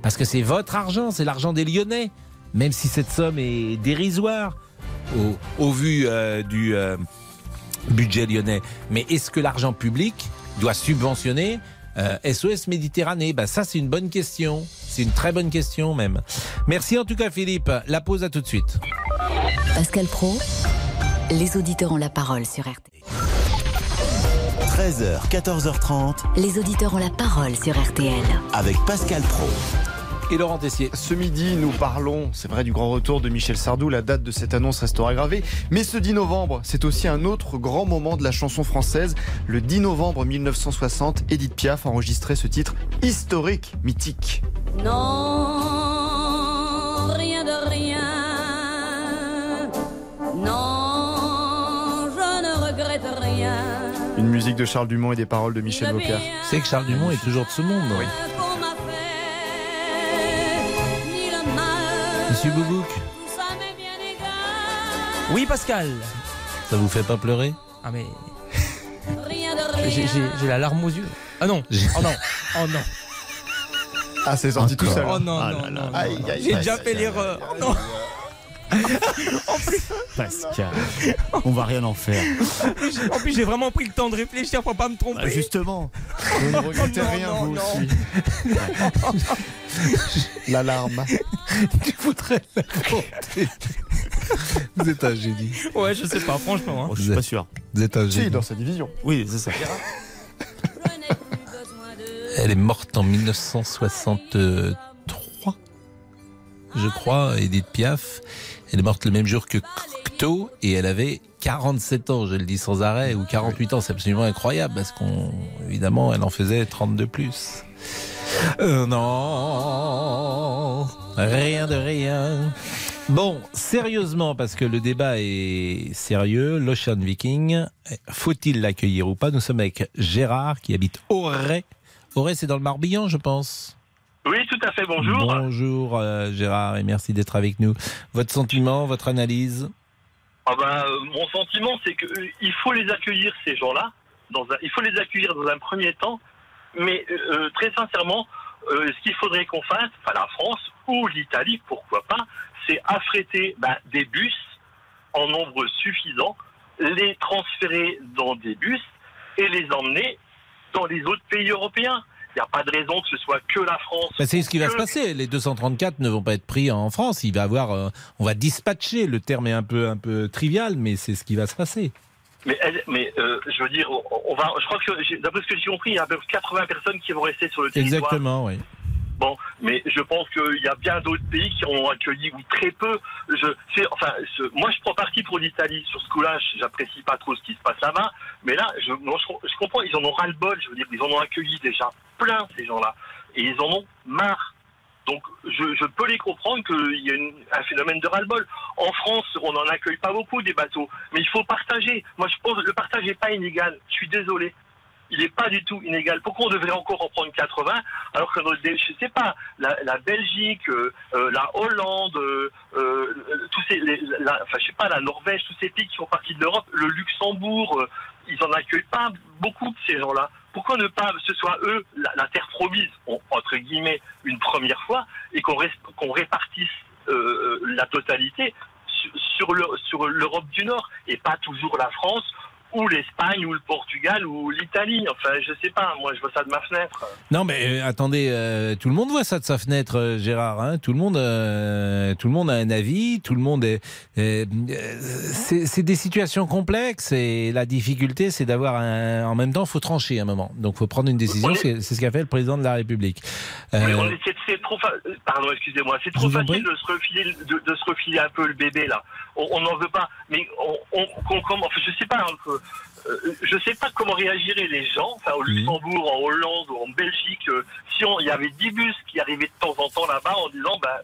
parce que c'est votre argent, c'est l'argent des Lyonnais, même si cette somme est dérisoire au, au vu euh, du euh, budget lyonnais, mais est-ce que l'argent public doit subventionner euh, SOS Méditerranée? Ben Ça, c'est une bonne question. C'est une très bonne question même. Merci en tout cas Philippe. La pause à tout de suite. Pascal Pro, les auditeurs ont la parole sur RTL. 13h, 14h30 Les auditeurs ont la parole sur RTL. avec Pascal Pro. Et Laurent Tessier. Ce midi, nous parlons, c'est vrai, du grand retour de Michel Sardou. La date de cette annonce restera gravée. Mais ce 10 novembre, c'est aussi un autre grand moment de la chanson française. Le 10 novembre 1960, Edith Piaf enregistrait ce titre historique, mythique. Non, rien de rien. Non, je ne regrette rien. Une musique de Charles Dumont et des paroles de Michel Bocard. C'est que Charles Dumont est toujours de ce monde. Oui. Monsieur Boubouk. Oui, Pascal. ça vous fait pas pleurer? Ah, mais. Rien de [LAUGHS] rien. J'ai la larme aux yeux. Ah non. Oh non. Oh non. Ah, c'est sorti tout seul. Oh non, Ah non, non. J'ai déjà fait l'erreur. aïe, Non. Pascal, on va rien en faire. En plus, j'ai vraiment pris le temps de réfléchir pour pas me tromper. Bah, justement. Vous ne [LAUGHS] regrettez Oh non, rien, non, vous non. aussi. L'alarme. [LAUGHS] Tu voudrais la compter. Vous êtes un génie. Ouais, je sais pas, franchement. hein. Oh, je suis pas sûr. Vous êtes un Si, génie. dans sa division. Oui, c'est ça. Elle est morte en 1963, je crois, Edith Piaf. Elle est morte le même jour que Cocteau et elle avait 47 ans, je le dis sans arrêt, ou 48 ans. C'est absolument incroyable parce qu'on, évidemment, elle en faisait 32 plus. Euh, non, rien de rien. Bon, sérieusement, parce que le débat est sérieux, l'Ocean Viking, faut-il l'accueillir ou pas? Nous sommes avec Gérard qui habite Auray. Auray, c'est dans le Morbihan, je pense. Oui, tout à fait. Bonjour. Bonjour euh, Gérard et merci d'être avec nous. Votre sentiment, votre analyse Ah ben, euh, mon sentiment, c'est que euh, il faut les accueillir ces gens-là. Dans un, il faut les accueillir dans un premier temps, mais euh, très sincèrement, euh, ce qu'il faudrait qu'on fasse, enfin la France ou l'Italie, pourquoi pas, c'est affréter ben, des bus en nombre suffisant, les transférer dans des bus et les emmener dans les autres pays européens. Il n'y a pas de raison que ce soit que la France. Bah, c'est ce qui va se passer. Les 234 ne vont pas être pris en France. Il va avoir, euh, on va dispatcher. Le terme est un peu, un peu trivial, mais c'est ce qui va se passer. Mais, elle- mais euh, je veux dire, on, on va, je crois que d'après ce que j'ai compris, il y a à peu près 80 personnes qui vont rester sur le territoire. Exactement, oui. Bon, mais je pense qu'il y a bien d'autres pays qui ont accueilli ou très peu. Je, enfin, moi, je prends parti pour l'Italie. Sur ce coup-là, j'apprécie pas trop ce qui se passe là-bas. Mais là, je, comprends, ils en ont ras-le-bol. Je veux dire, ils en ont accueilli déjà plein, ces gens-là. Et ils en ont marre. Donc, je, peux les comprendre qu'il y a un phénomène de ras-le-bol. En France, on n'en accueille pas beaucoup des bateaux. Mais il faut partager. Moi, je pense que le partage n'est pas inégal. Je suis désolé il n'est pas du tout inégal. Pourquoi on devrait encore en prendre 80 alors que notre, je sais pas, la, Belgique, euh, euh, la Hollande, euh, euh, ces, la, enfin je sais pas, la Norvège, tous ces pays qui font partie de l'Europe, le Luxembourg, ils en accueillent pas beaucoup de ces gens-là. Pourquoi ne pas ce soit eux la, terre promise entre guillemets une première fois et qu'on répartisse la totalité sur l'Europe du Nord et pas toujours la France ou l'Espagne ou le Portugal ou l'Italie. Enfin, je sais pas. Moi, je vois ça de ma fenêtre. Non, mais euh, attendez, euh, tout le monde voit ça de sa fenêtre, euh, Gérard. hein. tout le monde, tout le monde a un avis. Tout le monde est. c'est des situations complexes et la difficulté, c'est d'avoir un. En même temps, faut trancher à un moment. Donc, faut prendre une décision. C'est c'est ce qu'a fait le président de la République. On c'est- trop fa- Pardon, excusez-moi. C'est trop vous en facile de se refiler, de, de se refiler un peu le bébé là. On on n'en veut pas. Mais on, on, enfin, je sais pas. hein, que- euh, je sais pas comment réagiraient les gens, enfin au Luxembourg, en Hollande ou en Belgique, euh, si on- il y avait 10 bus qui arrivaient de temps en temps là-bas en disant, bah,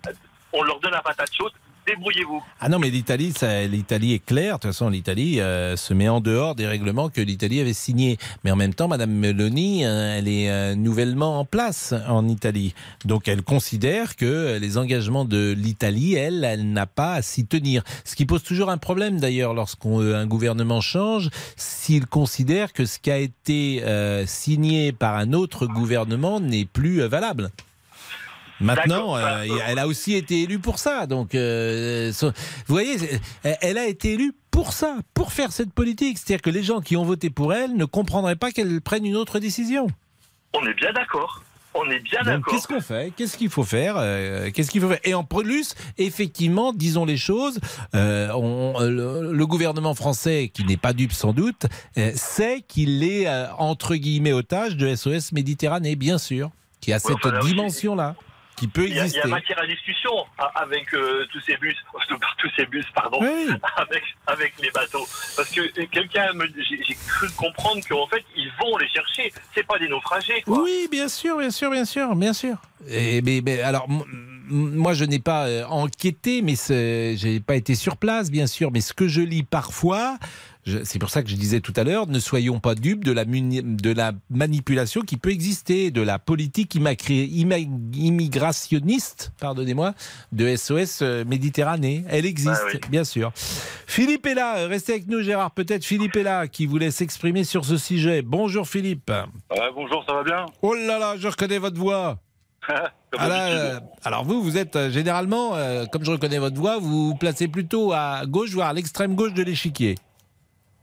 on leur donne la patate chaude, débrouillez-vous. Ah non, mais l'Italie, l'Italie est claire. De toute façon, l'Italie euh, se met en dehors des règlements que l'Italie avait signés. Mais en même temps, Madame Meloni, euh, elle est euh, nouvellement en place en Italie. Donc, elle considère que les engagements de l'Italie, elle, elle n'a pas à s'y tenir. Ce qui pose toujours un problème, d'ailleurs, lorsqu'un gouvernement change, s'il considère que ce qui a été euh, signé par un autre gouvernement n'est plus euh, valable. Maintenant, euh, elle a aussi été élue pour ça. Donc, euh, vous voyez, elle- a été élue pour ça, pour faire cette politique. C'est-à-dire que les gens qui ont voté pour elle ne comprendraient pas qu'elle prenne une autre décision. On est bien d'accord. On est bien d'accord. qu'est-ce qu'on fait? Qu'est-ce qu'il faut faire? Euh, Qu'est-ce qu'il faut faire? Et en plus, effectivement, disons les choses, euh, on- le, le gouvernement français, qui n'est pas dupe sans doute, euh, sait qu'il est euh, entre guillemets otage de SOS Méditerranée, bien sûr, qui a Ouais, cette enfin, dimension-là, qui peut Il y, a, il y exister. a matière à discussion avec euh, tous ces bus, [LAUGHS] tous ces bus, pardon, avec, avec les bateaux. Parce que euh, quelqu'un me, j'ai cru comprendre qu'en fait ils vont les chercher. C'est pas des naufragés. Quoi. Oui, bien sûr, bien sûr, bien sûr, bien sûr. Et, mais, mais alors, moi, je n'ai pas euh, enquêté, mais c'est- j'ai pas été sur place, bien sûr. Mais ce que je lis parfois, je- c'est pour ça que je disais tout à l'heure, ne soyons pas dupes de la, muni- de la manipulation qui peut exister, de la politique immigrationniste, pardonnez-moi, de SOS euh, Méditerranée. Elle existe, Ah oui. bien sûr. Philippe est là, restez avec nous, Gérard. Peut-être Philippe est là, qui voulait s'exprimer sur ce sujet. Bonjour, Philippe. Bonjour, ça va bien? Oh là là, je reconnais votre voix. [LAUGHS] Ah euh, alors vous, vous êtes euh, généralement, comme je reconnais votre voix, vous vous placez plutôt à gauche, voire à l'extrême gauche de l'échiquier.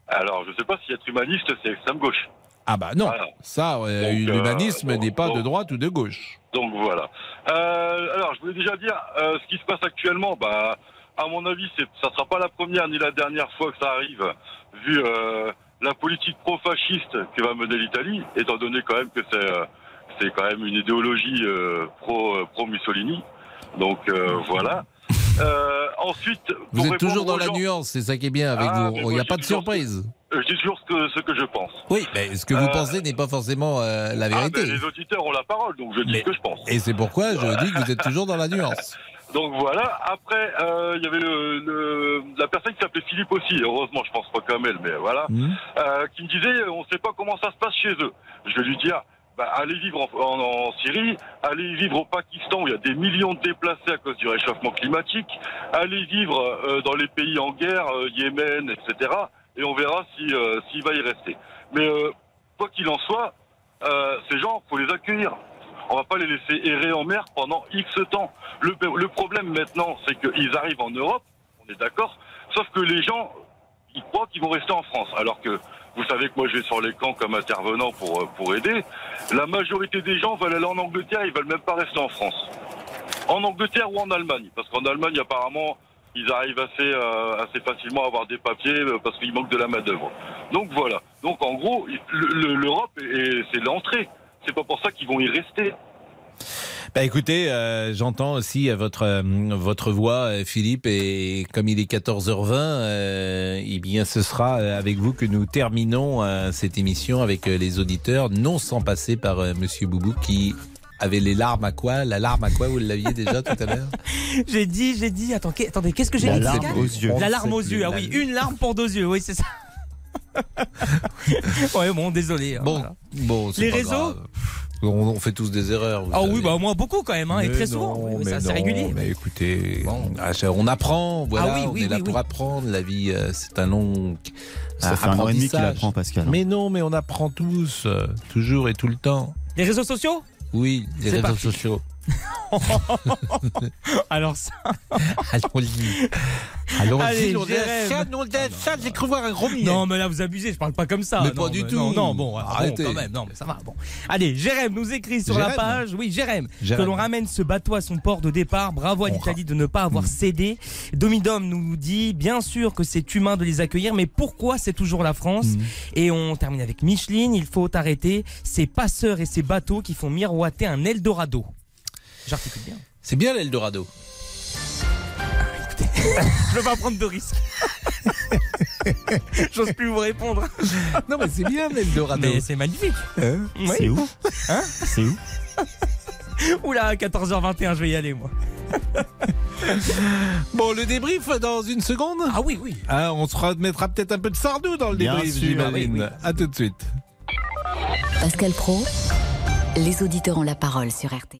Alors, je sais pas si être humaniste, c'est extrême gauche. Ah bah non, Voilà. ça, euh, Donc, l'humanisme euh, n'est pas donc- de droite ou de gauche. Donc voilà. Euh, alors, je voulais déjà dire, euh, ce qui se passe actuellement, bah, à mon avis, c'est, ça sera pas la première ni la dernière fois que ça arrive, vu euh, la politique pro-fasciste que va mener l'Italie, étant donné quand même que c'est, euh, c'est quand même une idéologie euh, pro, euh, pro-Mussolini. Donc euh, voilà. [LAUGHS] Euh, ensuite, Vous êtes toujours dans la gens- nuance, c'est ça qui est bien avec Ah, vous. mais Il n'y a pas de surprise. Je dis toujours ce que, ce que je pense. Oui, mais ce que vous Euh, pensez n'est pas forcément euh, la Ah, vérité. ben, les auditeurs ont la parole, donc je dis ce que je pense. Et c'est pourquoi je [LAUGHS] dis que vous êtes toujours dans la nuance. Donc voilà. Après, euh, il y avait le, le- la personne qui s'appelait Philippe aussi. Heureusement, je pense pas comme elle, mais voilà, euh, qui me disait, on ne sait pas comment ça se passe chez eux. Je vais lui dire. Bah, allez vivre en, en- en Syrie, allez vivre au Pakistan où il y a des millions de déplacés à cause du réchauffement climatique, allez vivre euh, dans les pays en guerre, euh, Yémen, etc. Et on verra si euh, s'il va y rester. Mais euh, quoi qu'il en soit, euh, ces gens, faut les accueillir. On va pas les laisser errer en mer pendant X temps. Le, le problème maintenant, c'est qu'ils arrivent en Europe, on est d'accord, sauf que les gens, ils croient qu'ils vont rester en France, alors que vous savez que moi je vais sur les camps comme intervenant pour, euh, pour aider. La majorité des gens veulent aller en Angleterre, ils veulent même pas rester en France. En Angleterre ou en Allemagne, parce qu'en Allemagne apparemment ils arrivent assez, euh, assez facilement à avoir des papiers euh, parce qu'il manque de la main d'œuvre. Donc voilà. Donc en gros, le- le- l'Europe est- c'est l'entrée. C'est pas pour ça qu'ils vont y rester. Bah écoutez, euh, j'entends aussi euh, votre euh, votre voix, euh, Philippe, et comme il est 14h20, euh, eh bien ce sera avec vous que nous terminons euh, cette émission avec les auditeurs, non sans passer par euh, Monsieur Boubou qui avait les larmes à quoi La larme à quoi Vous l'aviez déjà tout à l'heure? [LAUGHS] J'ai dit, j'ai dit, attends, attendez, qu'est-ce que j'ai La dit larme Pascal? aux yeux. La larme aux yeux, ah oui, une larme pour deux yeux, oui, c'est ça. [LAUGHS] ouais, bon, désolé. hein, Bon, voilà. bon, Les réseaux? grave. On, on fait tous des erreurs. Ah oui, bah moi beaucoup quand même, hein, et Mais très souvent. non, oui, mais ça, c'est non, régulier. Mais écoutez, on apprend, voilà, Ah oui, on oui, est là oui, pour oui. apprendre. La vie, euh, c'est un long. Ça fait un an et demi qu'il apprend, Pascal. hein. Mais non, mais on apprend tous, euh, toujours et tout le temps. Les réseaux sociaux? Oui, les réseaux parti. sociaux. [LAUGHS] Alors ça. Allons-y. Allons-y. Ça, non, ça, j'ai cru voir un gros millet. Non, mais là vous abusez, je parle pas comme ça. Mais non, pas du tout. Non, non, bon, Arrêtez. quand même, non, mais ça va. Bon, allez, Jérém nous écrit sur la page, oui, Jérém, que l'on ramène ce bateau à son port de départ. Bravo à l'Italie de ne pas avoir cédé. Domidom nous dit, bien sûr que c'est humain de les accueillir, mais pourquoi c'est toujours la France Mm. Et on termine avec Micheline. Il faut arrêter ces passeurs et ces bateaux qui font miroiter un Eldorado. J'articule bien. C'est bien l'Eldorado. [LAUGHS] Je veux pas prendre de risques. [LAUGHS] J'ose plus vous répondre. Non, mais c'est bien l'Eldorado. Mais c'est magnifique. Hein Oui. C'est où Hein C'est où [LAUGHS] Oula, 14h21, je vais y aller moi. Bon, le débrief dans une seconde Ah oui, oui. Ah, on se remettra peut-être un peu de sardou dans le Bien débrief, sûr, j'imagine. oui, oui. À tout de suite. Pascal Pro, les auditeurs ont la parole sur RT.